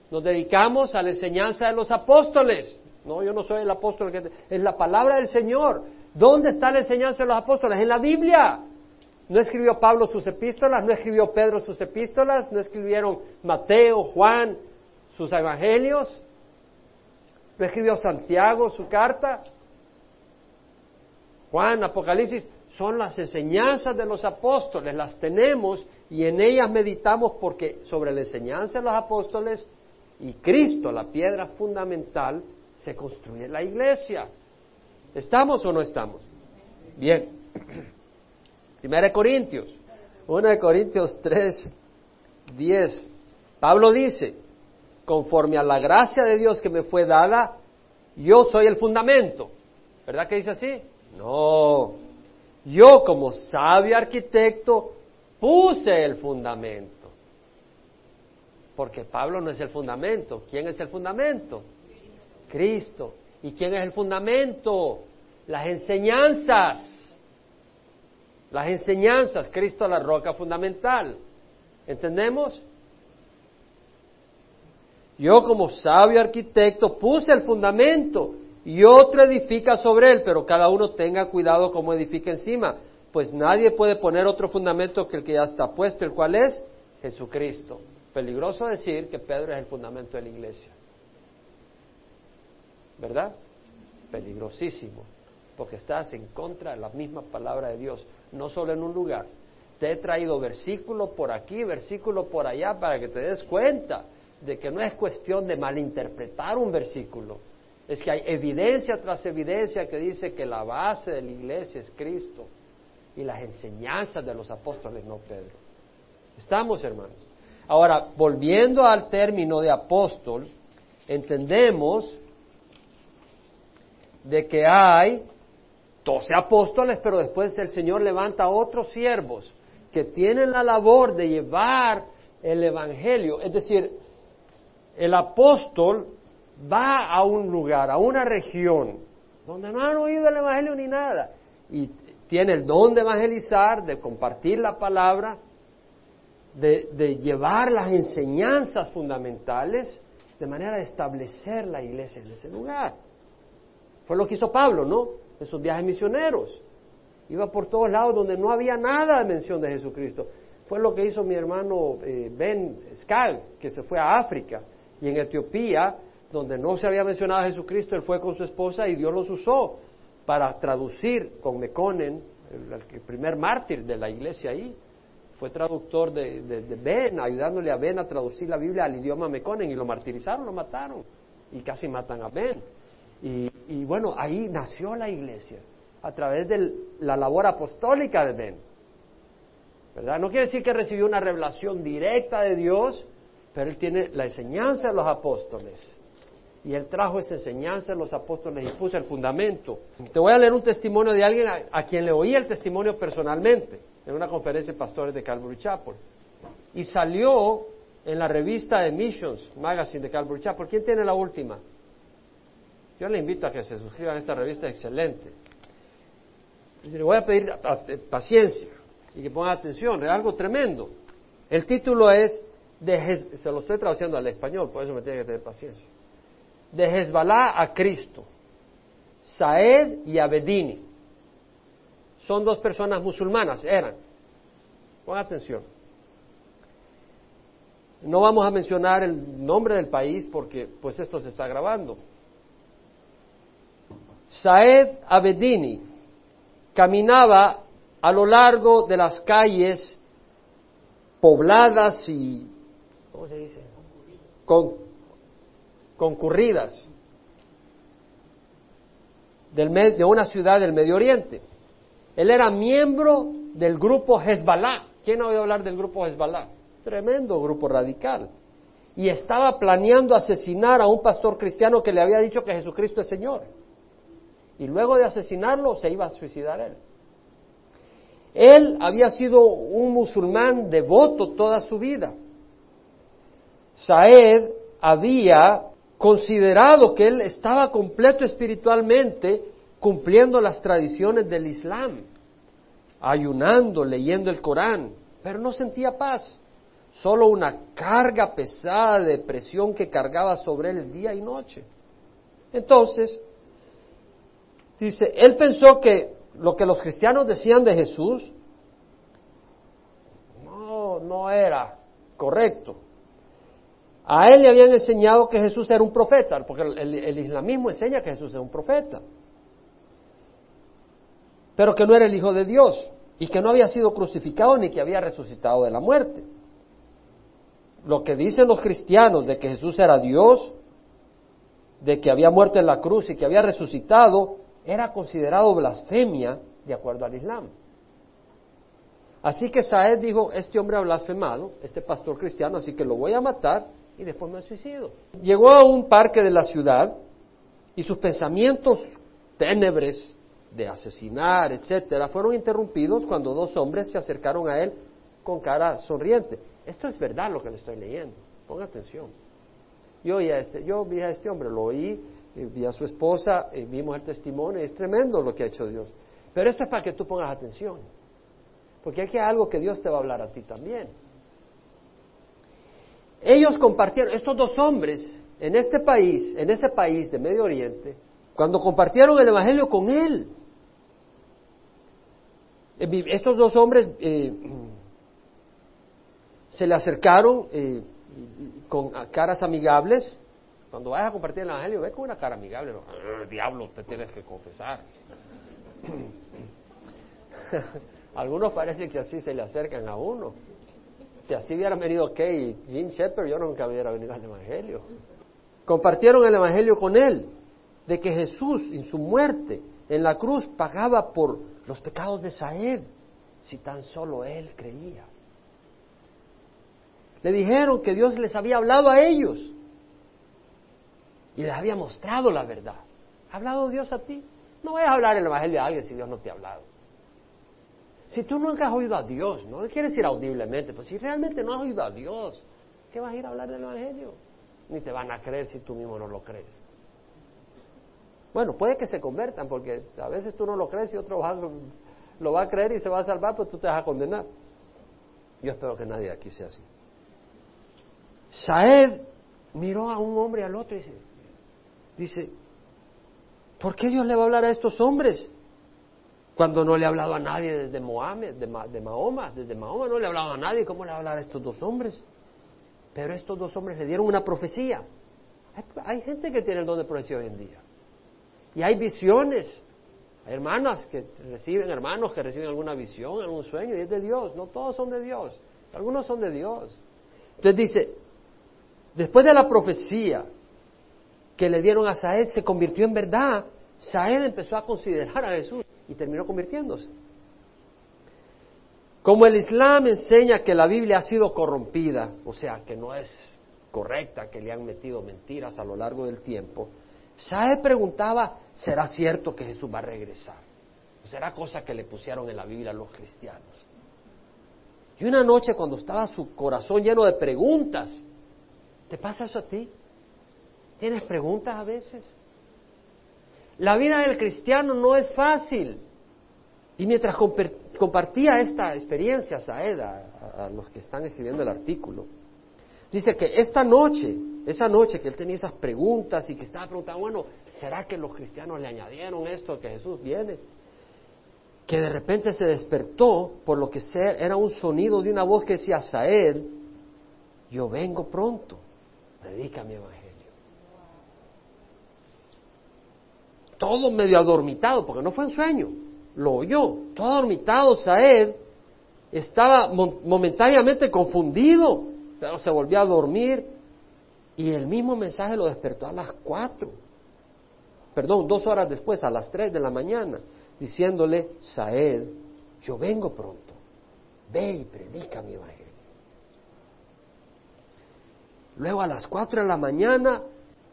[SPEAKER 1] Nos dedicamos a la enseñanza de los apóstoles. No, yo no soy el apóstol, es la palabra del Señor. ¿Dónde está la enseñanza de los apóstoles? En la Biblia. No escribió Pablo sus epístolas, no escribió Pedro sus epístolas, no escribieron Mateo, Juan sus evangelios, no escribió Santiago su carta, Juan, Apocalipsis son las enseñanzas de los apóstoles, las tenemos y en ellas meditamos porque sobre la enseñanza de los apóstoles y Cristo, la piedra fundamental, se construye la iglesia. ¿Estamos o no estamos? Bien. Primera de Corintios. 1 de Corintios 3, 10. Pablo dice, conforme a la gracia de Dios que me fue dada, yo soy el fundamento. ¿Verdad que dice así? No, yo como sabio arquitecto puse el fundamento. Porque Pablo no es el fundamento. ¿Quién es el fundamento? Cristo. ¿Y quién es el fundamento? Las enseñanzas. Las enseñanzas. Cristo la roca fundamental. ¿Entendemos? Yo como sabio arquitecto puse el fundamento y otro edifica sobre él, pero cada uno tenga cuidado cómo edifica encima, pues nadie puede poner otro fundamento que el que ya está puesto, el cual es Jesucristo. Peligroso decir que Pedro es el fundamento de la iglesia. ¿Verdad? Peligrosísimo, porque estás en contra de la misma palabra de Dios, no solo en un lugar. Te he traído versículo por aquí, versículo por allá, para que te des cuenta de que no es cuestión de malinterpretar un versículo, es que hay evidencia tras evidencia que dice que la base de la iglesia es Cristo y las enseñanzas de los apóstoles, no Pedro. ¿Estamos, hermanos? Ahora, volviendo al término de apóstol, entendemos de que hay doce apóstoles, pero después el Señor levanta a otros siervos que tienen la labor de llevar el Evangelio. Es decir, el apóstol va a un lugar, a una región, donde no han oído el Evangelio ni nada, y tiene el don de evangelizar, de compartir la palabra, de, llevar las enseñanzas fundamentales, de manera de establecer la iglesia en ese lugar. Fue lo que hizo Pablo, ¿no? En sus viajes misioneros. Iba por todos lados donde no había nada de mención de Jesucristo. Fue lo que hizo mi hermano eh, Ben Skal, que se fue a África. Y en Etiopía donde no se había mencionado a Jesucristo, él fue con su esposa y Dios los usó para traducir con Meconen, el, primer mártir de la iglesia ahí. Fue traductor de, Ben, ayudándole a Ben a traducir la Biblia al idioma Meconen y lo martirizaron, lo mataron y casi matan a Ben. Y, y bueno, ahí nació la iglesia a través de la labor apostólica de Ben. ¿Verdad? No quiere decir que recibió una revelación directa de Dios, pero él tiene la enseñanza de los apóstoles. Y él trajo esa enseñanza de los apóstoles y puso el fundamento. Te voy a leer un testimonio de alguien a, quien le oí el testimonio personalmente en una conferencia de pastores de Calvary Chapel. Y salió en la revista de Missions Magazine de Calvary Chapel. ¿Quién tiene la última? Yo le invito a que se suscriban a esta revista excelente. Le voy a pedir paciencia y que pongan atención, es algo tremendo. El título es, de, se lo estoy traduciendo al español, por eso me tiene que tener paciencia. De Hezbollah a Cristo, Saed y Abedini. Son dos personas musulmanas, eran. Pongan atención. No vamos a mencionar el nombre del país porque pues esto se está grabando. Saed Abedini caminaba a lo largo de las calles pobladas y, ¿cómo se dice? Concurridas de una ciudad del Medio Oriente. Él era miembro del grupo Hezbollah. ¿Quién ha oído hablar del grupo Hezbollah? Tremendo grupo radical. Y estaba planeando asesinar a un pastor cristiano que le había dicho que Jesucristo es Señor. Y luego de asesinarlo se iba a suicidar él. Él había sido un musulmán devoto toda su vida. Saed había considerado que él estaba completo espiritualmente cumpliendo las tradiciones del Islam, ayunando, leyendo el Corán, pero no sentía paz, solo una carga pesada de depresión que cargaba sobre él día y noche. Entonces, dice, él pensó que lo que los cristianos decían de Jesús no, no era correcto. A él le habían enseñado que Jesús era un profeta, porque el, islamismo enseña que Jesús es un profeta, pero que no era el Hijo de Dios y que no había sido crucificado ni que había resucitado de la muerte. Lo que dicen los cristianos de que Jesús era Dios, de que había muerto en la cruz y que había resucitado, era considerado blasfemia de acuerdo al Islam. Así que Saed dijo, este hombre ha blasfemado, este pastor cristiano, así que lo voy a matar y después me suicido. Llegó a un parque de la ciudad y sus pensamientos ténebres de asesinar, etcétera, fueron interrumpidos cuando dos hombres se acercaron a él con cara sonriente. Esto es verdad lo que le estoy leyendo. Ponga atención. Yo, este, vi a este hombre, lo oí vi a su esposa, vimos el testimonio, es tremendo lo que ha hecho Dios. Pero esto es para que tú pongas atención, porque aquí hay algo que Dios te va a hablar a ti también. Ellos compartieron, estos dos hombres, en este país, en ese país de Medio Oriente, cuando compartieron el Evangelio con él, eh, estos dos hombres eh, se le acercaron eh, con caras amigables, cuando vayas a compartir el Evangelio, ve con una cara amigable. Ah, diablo, te tienes que confesar. Algunos parece que así se le acercan a uno. Si así hubieran venido Kay y Jim Shepard, yo nunca hubiera venido al Evangelio. Compartieron el Evangelio con él, de que Jesús en su muerte en la cruz pagaba por los pecados de Saed, si tan solo él creía. Le dijeron que Dios les había hablado a ellos y les había mostrado la verdad. ¿Ha hablado Dios a ti? No a hablar el Evangelio a alguien si Dios no te ha hablado. Si tú nunca has oído a Dios, no quieres ir audiblemente, pues si realmente no has oído a Dios, ¿qué vas a ir a hablar del Evangelio? Ni te van a creer si tú mismo no lo crees. Bueno, puede que se convertan, porque a veces tú no lo crees y otro lo va a creer y se va a salvar, pues tú te vas a condenar. Yo espero que nadie aquí sea así. Saed miró a un hombre al otro y dice, Dice, ¿por qué Dios le va a hablar a estos hombres? Cuando no le ha hablado a nadie desde Mohamed, de, Mahoma, desde Mahoma no le ha hablado a nadie, ¿cómo le va a estos dos hombres? Pero estos dos hombres le dieron una profecía. Hay, gente que tiene el don de profecía hoy en día. Y hay visiones. Hay hermanas que reciben, hermanos que reciben alguna visión, algún sueño, y es de Dios. No todos son de Dios. Algunos son de Dios. Entonces dice, después de la profecía que le dieron a Saed, se convirtió en verdad. Saed empezó a considerar a Jesús y terminó convirtiéndose. Como el Islam enseña que la Biblia ha sido corrompida, o sea, que no es correcta, que le han metido mentiras a lo largo del tiempo, Saed preguntaba, ¿será cierto que Jesús va a regresar? ¿O será cosa que le pusieron en la Biblia a los cristianos? Y una noche cuando estaba su corazón lleno de preguntas, ¿te pasa eso a ti? ¿Tienes preguntas a veces? La vida del cristiano no es fácil. Y mientras compartía esta experiencia Saed a, los que están escribiendo el artículo, dice que esta noche, esa noche que él tenía esas preguntas y que estaba preguntando, bueno, ¿será que los cristianos le añadieron esto que Jesús viene? Que de repente se despertó por lo que era un sonido de una voz que decía, Saed, yo vengo pronto, predica evangelio. Todo medio adormitado, porque no fue un sueño, lo oyó, todo adormitado, Saed estaba momentáneamente confundido, pero se volvió a dormir y el mismo mensaje lo despertó a las cuatro, perdón, dos horas después, a las tres de la mañana, diciéndole, Saed, yo vengo pronto, ve y predica mi evangelio. Luego a las cuatro de la mañana,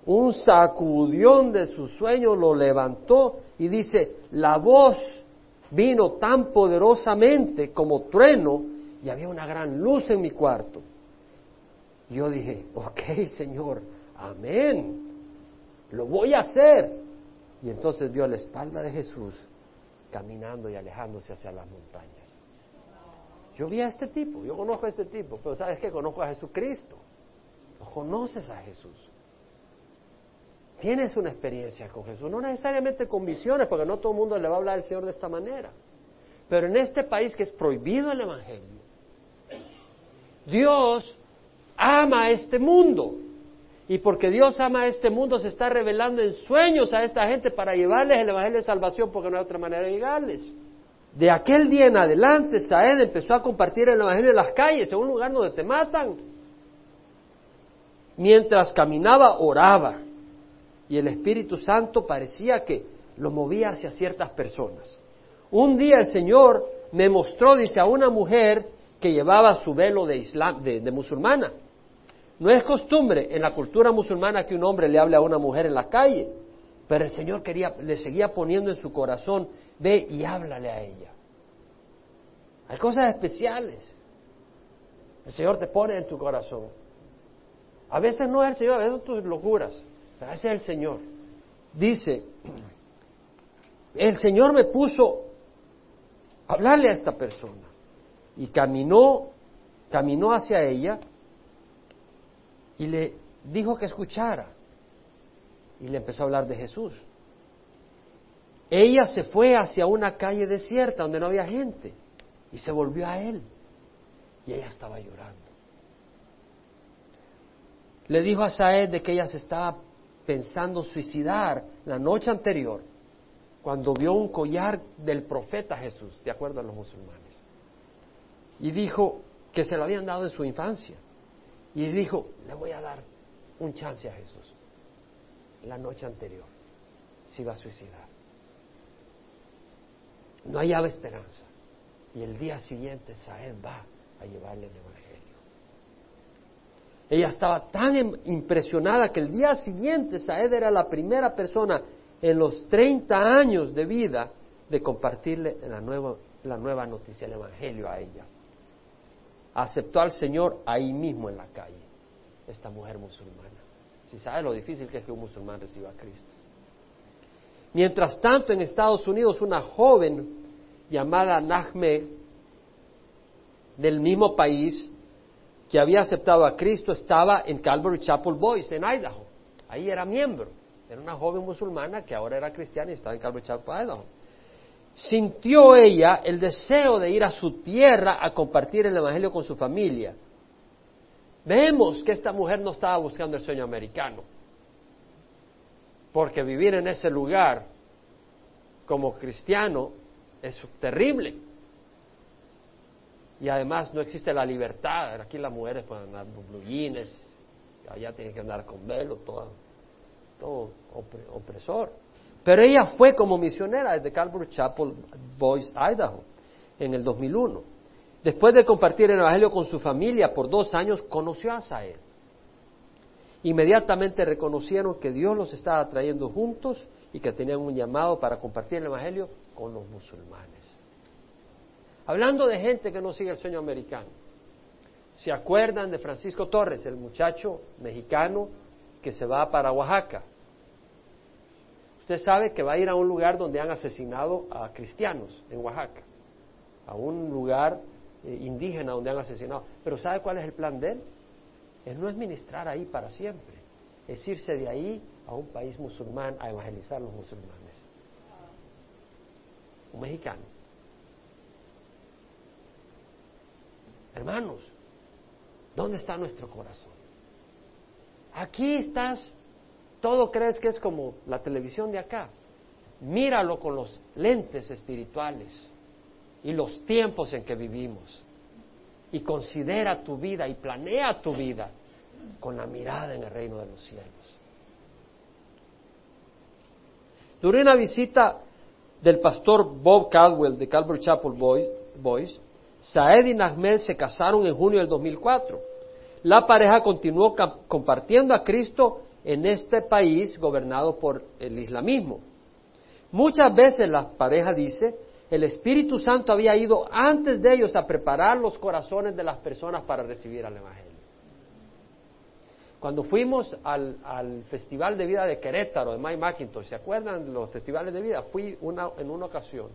[SPEAKER 1] un sacudión de su sueño lo levantó y dice, la voz vino tan poderosamente como trueno y había una gran luz en mi cuarto. Yo dije, ok, Señor, amén, lo voy a hacer. Y entonces vio la espalda de Jesús caminando y alejándose hacia las montañas. Yo vi a este tipo, yo conozco a este tipo, pero ¿sabes qué? Conozco a Jesucristo. ¿No conoces a Jesús? Tienes una experiencia con Jesús, no necesariamente con visiones, porque no todo el mundo le va a hablar al Señor de esta manera. Pero en este país que es prohibido el Evangelio, Dios ama a este mundo. Y porque Dios ama a este mundo, se está revelando en sueños a esta gente para llevarles el Evangelio de salvación, porque no hay otra manera de llegarles. De aquel día en adelante, Saed empezó a compartir el Evangelio en las calles, en un lugar donde te matan. Mientras caminaba, oraba. Y el Espíritu Santo parecía que lo movía hacia ciertas personas. Un día el Señor me mostró, dice, a una mujer que llevaba su velo de, islam, de musulmana. No es costumbre en la cultura musulmana que un hombre le hable a una mujer en la calle, pero el Señor quería, le seguía poniendo en su corazón, ve y háblale a ella. Hay cosas especiales. El Señor te pone en tu corazón. A veces no es el Señor, a veces son tus locuras, es el Señor. Dice, el Señor me puso a hablarle a esta persona y caminó, caminó hacia ella y le dijo que escuchara. Y le empezó a hablar de Jesús. Ella se fue hacia una calle desierta donde no había gente y se volvió a él. Y ella estaba llorando. Le dijo a Saed de que ella se estaba pensando suicidar la noche anterior cuando vio un collar del profeta Jesús, de acuerdo a los musulmanes. Y dijo que se lo habían dado en su infancia. Y dijo, le voy a dar un chance a Jesús. La noche anterior se iba a suicidar. No hallaba esperanza. Y el día siguiente Saed va a llevarle el Evangelio. Ella estaba tan em, impresionada que el día siguiente Saed era la primera persona en los 30 años de vida de compartirle la nueva, la nueva noticia, el Evangelio a ella aceptó al Señor ahí mismo en la calle, esta mujer musulmana. Si sabe lo difícil que es que un musulmán reciba a Cristo. Mientras tanto, en Estados Unidos, una joven llamada Nahme, del mismo país, que había aceptado a Cristo, estaba en Calvary Chapel Boys, en Idaho. Ahí era miembro. Era una joven musulmana que ahora era cristiana y estaba en Calvary Chapel, Idaho sintió ella el deseo de ir a su tierra a compartir el Evangelio con su familia. Vemos que esta mujer no estaba buscando el sueño americano. porque vivir en ese lugar como cristiano es terrible. Y además no existe la libertad. Aquí las mujeres pueden andar blue jeans, allá tienen que andar con velo, todo, todo opresor. Pero ella fue como misionera desde Calvary Chapel, Boise, Idaho, en el 2001. Después de compartir el Evangelio con su familia por dos años, conoció a Sael. Inmediatamente reconocieron que Dios los estaba trayendo juntos y que tenían un llamado para compartir el Evangelio con los musulmanes. Hablando de gente que no sigue el sueño americano, ¿se acuerdan de Francisco Torres, el muchacho mexicano que se va para Oaxaca? Usted sabe que va a ir a un lugar donde han asesinado a cristianos en Oaxaca, a un lugar eh, indígena donde han asesinado. Pero ¿sabe cuál es el plan de él? Él no es ministrar ahí para siempre, es irse de ahí a un país musulmán a evangelizar a los musulmanes. Un mexicano. Hermanos, ¿dónde está nuestro corazón? Aquí estás todo crees que es como la televisión de acá. Míralo con los lentes espirituales y los tiempos en que vivimos. Y considera tu vida y planea tu vida con la mirada en el reino de los cielos. Durante una visita del pastor Bob Caldwell de Calvary Chapel Boys, Saed y Nahmed se casaron en junio del 2004. La pareja continuó compartiendo a Cristo en este país gobernado por el islamismo. Muchas veces la pareja dice, el Espíritu Santo había ido antes de ellos a preparar los corazones de las personas para recibir al Evangelio. Cuando fuimos al, Festival de Vida de Querétaro, de Mike McIntosh, ¿se acuerdan de los festivales de vida? Fui en una ocasión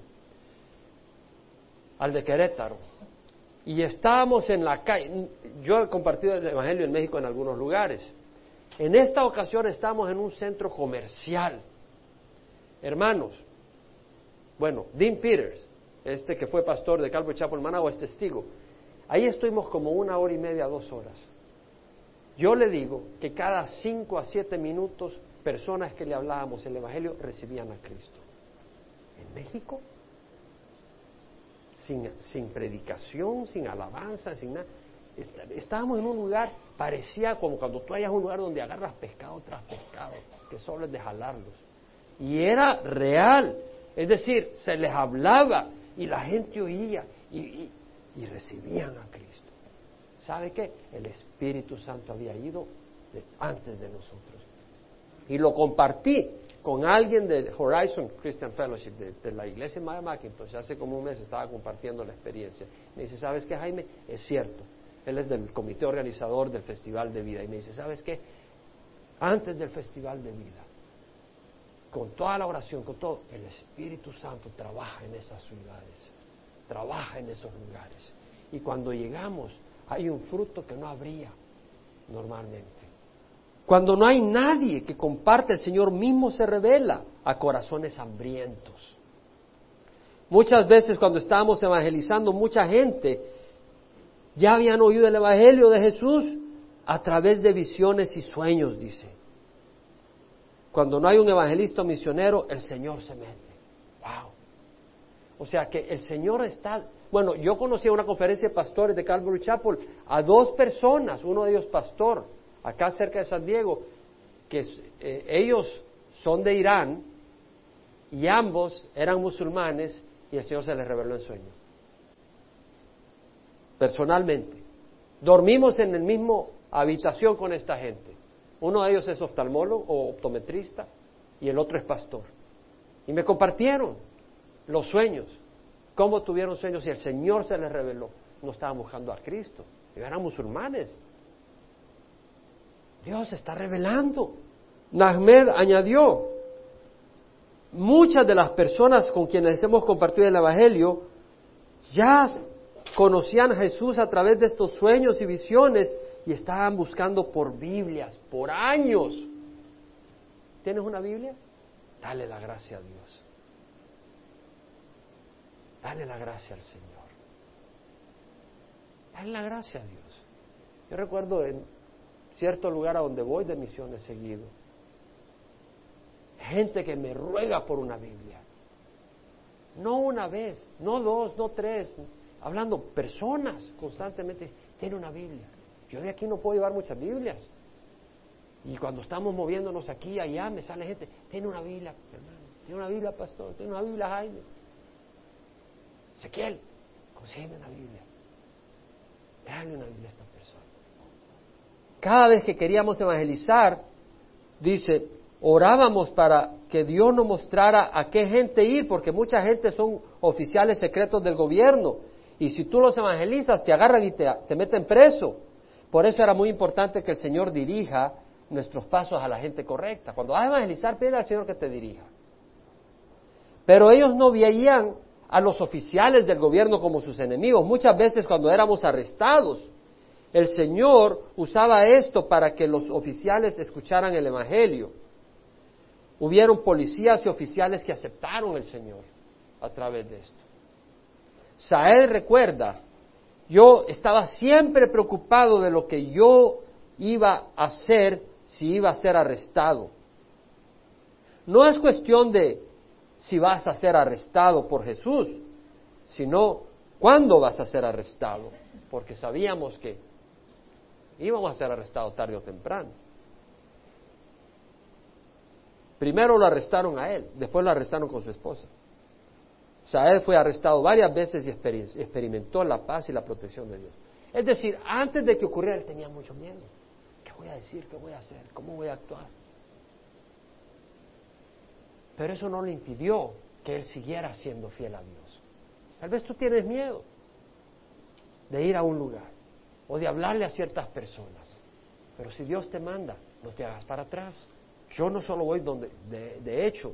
[SPEAKER 1] al de Querétaro. Y estábamos en la calle, yo he compartido el Evangelio en México en algunos lugares, en esta ocasión estamos en un centro comercial. Hermanos, bueno, Dean Peters, este que fue pastor de Calvo Chapel Managua, es testigo. Ahí estuvimos como una hora y media, dos horas. Yo le digo que cada cinco a siete minutos personas que le hablábamos el Evangelio recibían a Cristo. En México, sin, sin predicación, sin alabanza, sin nada. Estábamos en un lugar, parecía como cuando tú hayas un lugar donde agarras pescado tras pescado, que solo es de jalarlos. Y era real, es decir, se les hablaba y la gente oía y, recibían a Cristo. ¿Sabe qué? El Espíritu Santo había ido antes de nosotros. Y lo compartí con alguien de Horizon Christian Fellowship, de, la iglesia en Entonces hace como un mes estaba compartiendo la experiencia. Me dice, ¿sabes qué, Jaime? Es cierto él es del comité organizador del Festival de Vida. Y me dice, ¿sabes qué? Antes del Festival de Vida, con toda la oración, con todo, el Espíritu Santo trabaja en esas ciudades, trabaja en esos lugares. Y cuando llegamos, hay un fruto que no habría normalmente. Cuando no hay nadie que comparte, el Señor mismo se revela a corazones hambrientos. Muchas veces cuando estábamos evangelizando, mucha gente ya habían oído el Evangelio de Jesús a través de visiones y sueños, dice. Cuando no hay un evangelista misionero, el Señor se mete. Wow. O sea que el Señor está. Bueno, yo conocí a una conferencia de pastores de Calvary Chapel a dos personas, uno de ellos pastor, acá cerca de San Diego, que eh, ellos son de Irán y ambos eran musulmanes y el Señor se les reveló en sueños personalmente. Dormimos en el mismo habitación con esta gente. Uno de ellos es oftalmólogo o optometrista y el otro es pastor. Y me compartieron los sueños, cómo tuvieron sueños y el Señor se les reveló. No estaban buscando a Cristo, eran musulmanes. Dios está revelando. Nahmed añadió, muchas de las personas con quienes hemos compartido el Evangelio ya conocían a Jesús a través de estos sueños y visiones y estaban buscando por Biblias, por años. ¿Tienes una Biblia? Dale la gracia a Dios. Dale la gracia al Señor. Dale la gracia a Dios. Yo recuerdo en cierto lugar a donde voy de misiones seguido. gente que me ruega por una Biblia. No una vez, no dos, no tres, hablando personas constantemente, tiene una Biblia. Yo de aquí no puedo llevar muchas Biblias. Y cuando estamos moviéndonos aquí allá, me sale gente, tiene una Biblia, hermano, tiene una Biblia, pastor, tiene una Biblia, Jaime. Ezequiel, consígueme una Biblia. Dale una Biblia a esta persona. Cada vez que queríamos evangelizar, dice, orábamos para que Dios nos mostrara a qué gente ir, porque mucha gente son oficiales secretos del gobierno. Y si tú los evangelizas, te agarran y te, te meten preso. Por eso era muy importante que el Señor dirija nuestros pasos a la gente correcta. Cuando vas a evangelizar, pide al Señor que te dirija. Pero ellos no veían a los oficiales del gobierno como sus enemigos. Muchas veces cuando éramos arrestados, el Señor usaba esto para que los oficiales escucharan el Evangelio. Hubieron policías y oficiales que aceptaron el Señor a través de esto. Sael recuerda, yo estaba siempre preocupado de lo que yo iba a hacer si iba a ser arrestado. No es cuestión de si vas a ser arrestado por Jesús, sino cuándo vas a ser arrestado, porque sabíamos que íbamos a ser arrestados tarde o temprano. Primero lo arrestaron a él, después lo arrestaron con su esposa. Sael fue arrestado varias veces y experimentó la paz y la protección de Dios. Es decir, antes de que ocurriera, él tenía mucho miedo. ¿Qué voy a decir? ¿Qué voy a hacer? ¿Cómo voy a actuar? Pero eso no le impidió que él siguiera siendo fiel a Dios. Tal vez tú tienes miedo de ir a un lugar o de hablarle a ciertas personas. Pero si Dios te manda, no te hagas para atrás. Yo no solo voy donde, de, hecho,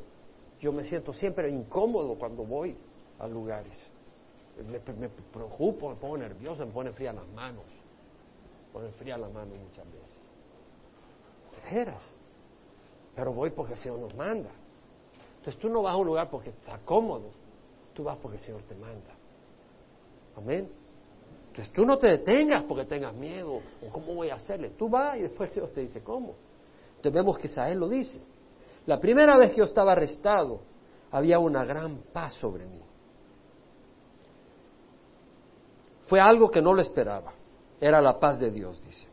[SPEAKER 1] yo me siento siempre incómodo cuando voy a lugares. Me, preocupo, me pongo nervioso, me pone fría las manos. Me pone fría las manos muchas veces. De Pero voy porque el Señor nos manda. Entonces tú no vas a un lugar porque está cómodo, tú vas porque el Señor te manda. Amén. Entonces tú no te detengas porque tengas miedo o cómo voy a hacerle. Tú vas y después Señor te dice cómo. Entonces vemos que Sael lo dice. La primera vez que yo estaba arrestado, había una gran paz sobre mí. Fue algo que no lo esperaba. Era la paz de Dios, dice.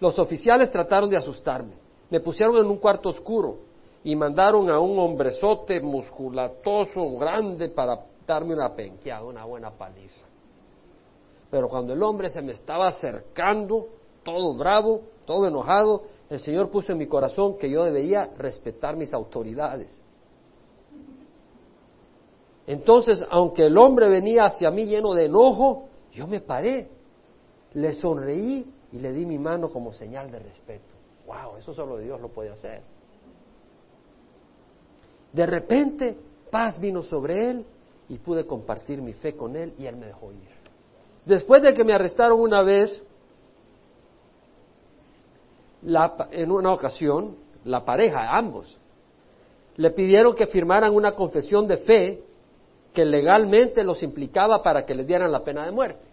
[SPEAKER 1] Los oficiales trataron de asustarme. Me pusieron en un cuarto oscuro y mandaron a un hombrezote musculatoso, grande, para darme una penqueada, una buena paliza. Pero cuando el hombre se me estaba acercando, todo bravo, todo enojado, el Señor puso en mi corazón que yo debía respetar mis autoridades. Entonces, aunque el hombre venía hacia mí lleno de enojo, yo me paré, le sonreí y le di mi mano como señal de respeto. ¡Wow! Eso solo Dios lo puede hacer. De repente, paz vino sobre él y pude compartir mi fe con él y él me dejó ir. Después de que me arrestaron una vez, en una ocasión, la pareja, ambos, le pidieron que firmaran una confesión de fe que legalmente los implicaba para que les dieran la pena de muerte.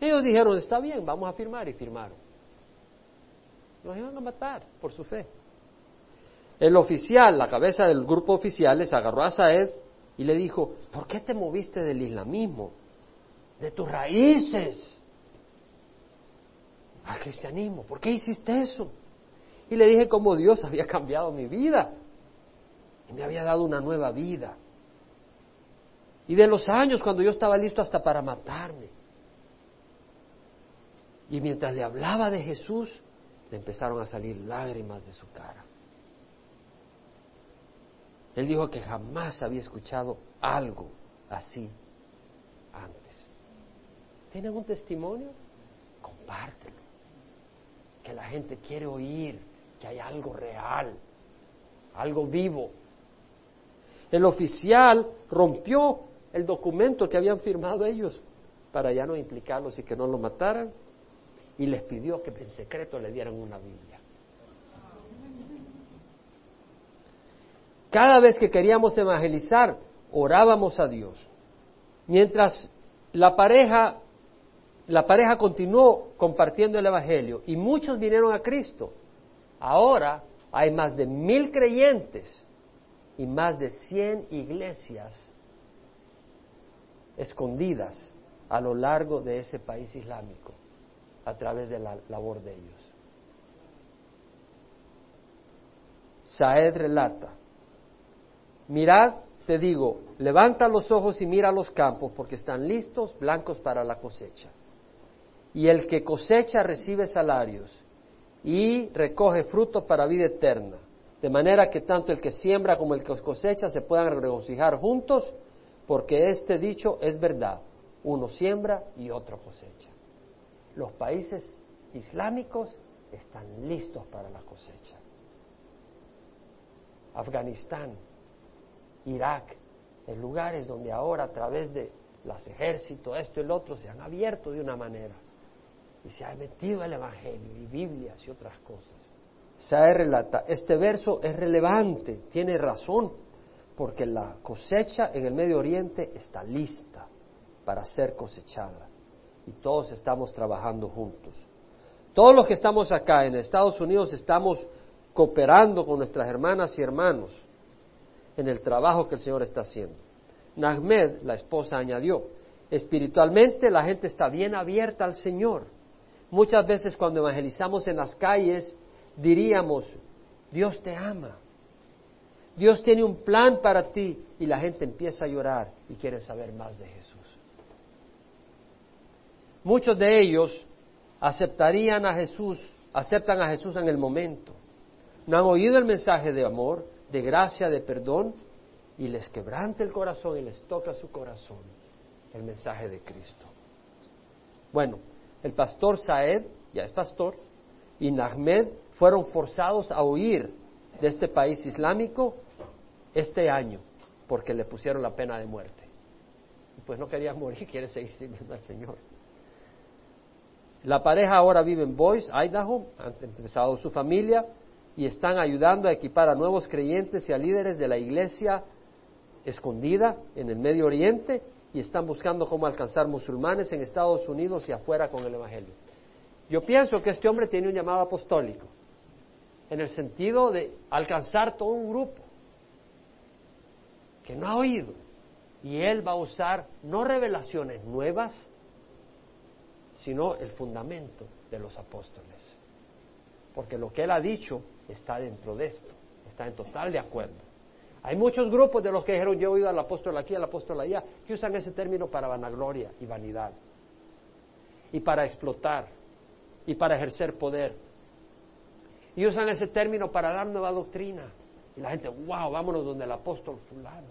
[SPEAKER 1] Ellos dijeron, está bien, vamos a firmar y firmaron. Los iban a matar por su fe. El oficial, la cabeza del grupo oficial, les agarró a Saed y le dijo, ¿por qué te moviste del islamismo? De tus raíces al cristianismo. ¿Por qué hiciste eso? Y le dije cómo Dios había cambiado mi vida y me había dado una nueva vida. Y de los años cuando yo estaba listo hasta para matarme. Y mientras le hablaba de Jesús, le empezaron a salir lágrimas de su cara. Él dijo que jamás había escuchado algo así antes. ¿Tienen un testimonio? Compártelo. Que la gente quiere oír que hay algo real, algo vivo. El oficial rompió el documento que habían firmado ellos para ya no implicarlos y que no lo mataran y les pidió que en secreto le dieran una Biblia. Cada vez que queríamos evangelizar, orábamos a Dios. Mientras la pareja, la pareja continuó compartiendo el Evangelio y muchos vinieron a Cristo. Ahora hay más de mil creyentes y más de cien iglesias escondidas a lo largo de ese país islámico a través de la labor de ellos. Saed relata, mirad, te digo, levanta los ojos y mira los campos porque están listos, blancos para la cosecha. Y el que cosecha recibe salarios y recoge fruto para vida eterna, de manera que tanto el que siembra como el que cosecha se puedan regocijar juntos, porque este dicho es verdad, uno siembra y otro cosecha. Los países islámicos están listos para la cosecha. Afganistán, Irak, en lugares donde ahora a través de los ejércitos, esto y el otro, se han abierto de una manera y se ha metido el Evangelio y Biblias y otras cosas. Sae relata, este verso es relevante, tiene razón, porque la cosecha en el Medio Oriente está lista para ser cosechada y todos estamos trabajando juntos. Todos los que estamos acá en Estados Unidos estamos cooperando con nuestras hermanas y hermanos en el trabajo que el Señor está haciendo. Nahmed, la esposa, añadió, espiritualmente la gente está bien abierta al Señor. Muchas veces cuando evangelizamos en las calles diríamos, Dios te ama, Dios tiene un plan para ti y la gente empieza a llorar y quiere saber más de Jesús. Muchos de ellos aceptarían a Jesús, aceptan a Jesús en el momento. No han oído el mensaje de amor, de gracia, de perdón, y les quebranta el corazón y les toca su corazón el mensaje de Cristo. Bueno, el pastor Saed, ya es pastor, y Nahmed fueron forzados a huir de este país islámico este año, porque le pusieron la pena de muerte. Pues no quería morir, quiere seguir sirviendo al Señor. La pareja ahora vive en Boise, Idaho, han empezado su familia y están ayudando a equipar a nuevos creyentes y a líderes de la iglesia escondida en el Medio Oriente y están buscando cómo alcanzar musulmanes en Estados Unidos y afuera con el Evangelio. Yo pienso que este hombre tiene un llamado apostólico, en el sentido de alcanzar todo un grupo que no ha oído. Y él va a usar no revelaciones nuevas, sino el fundamento de los apóstoles. Porque lo que él ha dicho está dentro de esto, está en total de acuerdo. Hay muchos grupos de los que dijeron yo he oído al apóstol aquí, al apóstol allá, que usan ese término para vanagloria y vanidad, y para explotar, y para ejercer poder. Y usan ese término para dar nueva doctrina. Y la gente, wow, vámonos donde el apóstol fulano,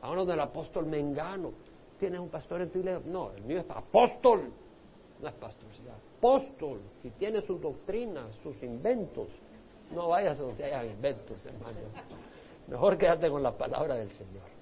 [SPEAKER 1] vámonos donde el apóstol mengano. ¿Tienes un pastor en tu iglesia? No, el mío es apóstol, no es pastorcillo, apóstol, y tiene sus doctrinas, sus inventos. No vayas donde haya inventos, hermano. Mejor quédate con la palabra del Señor.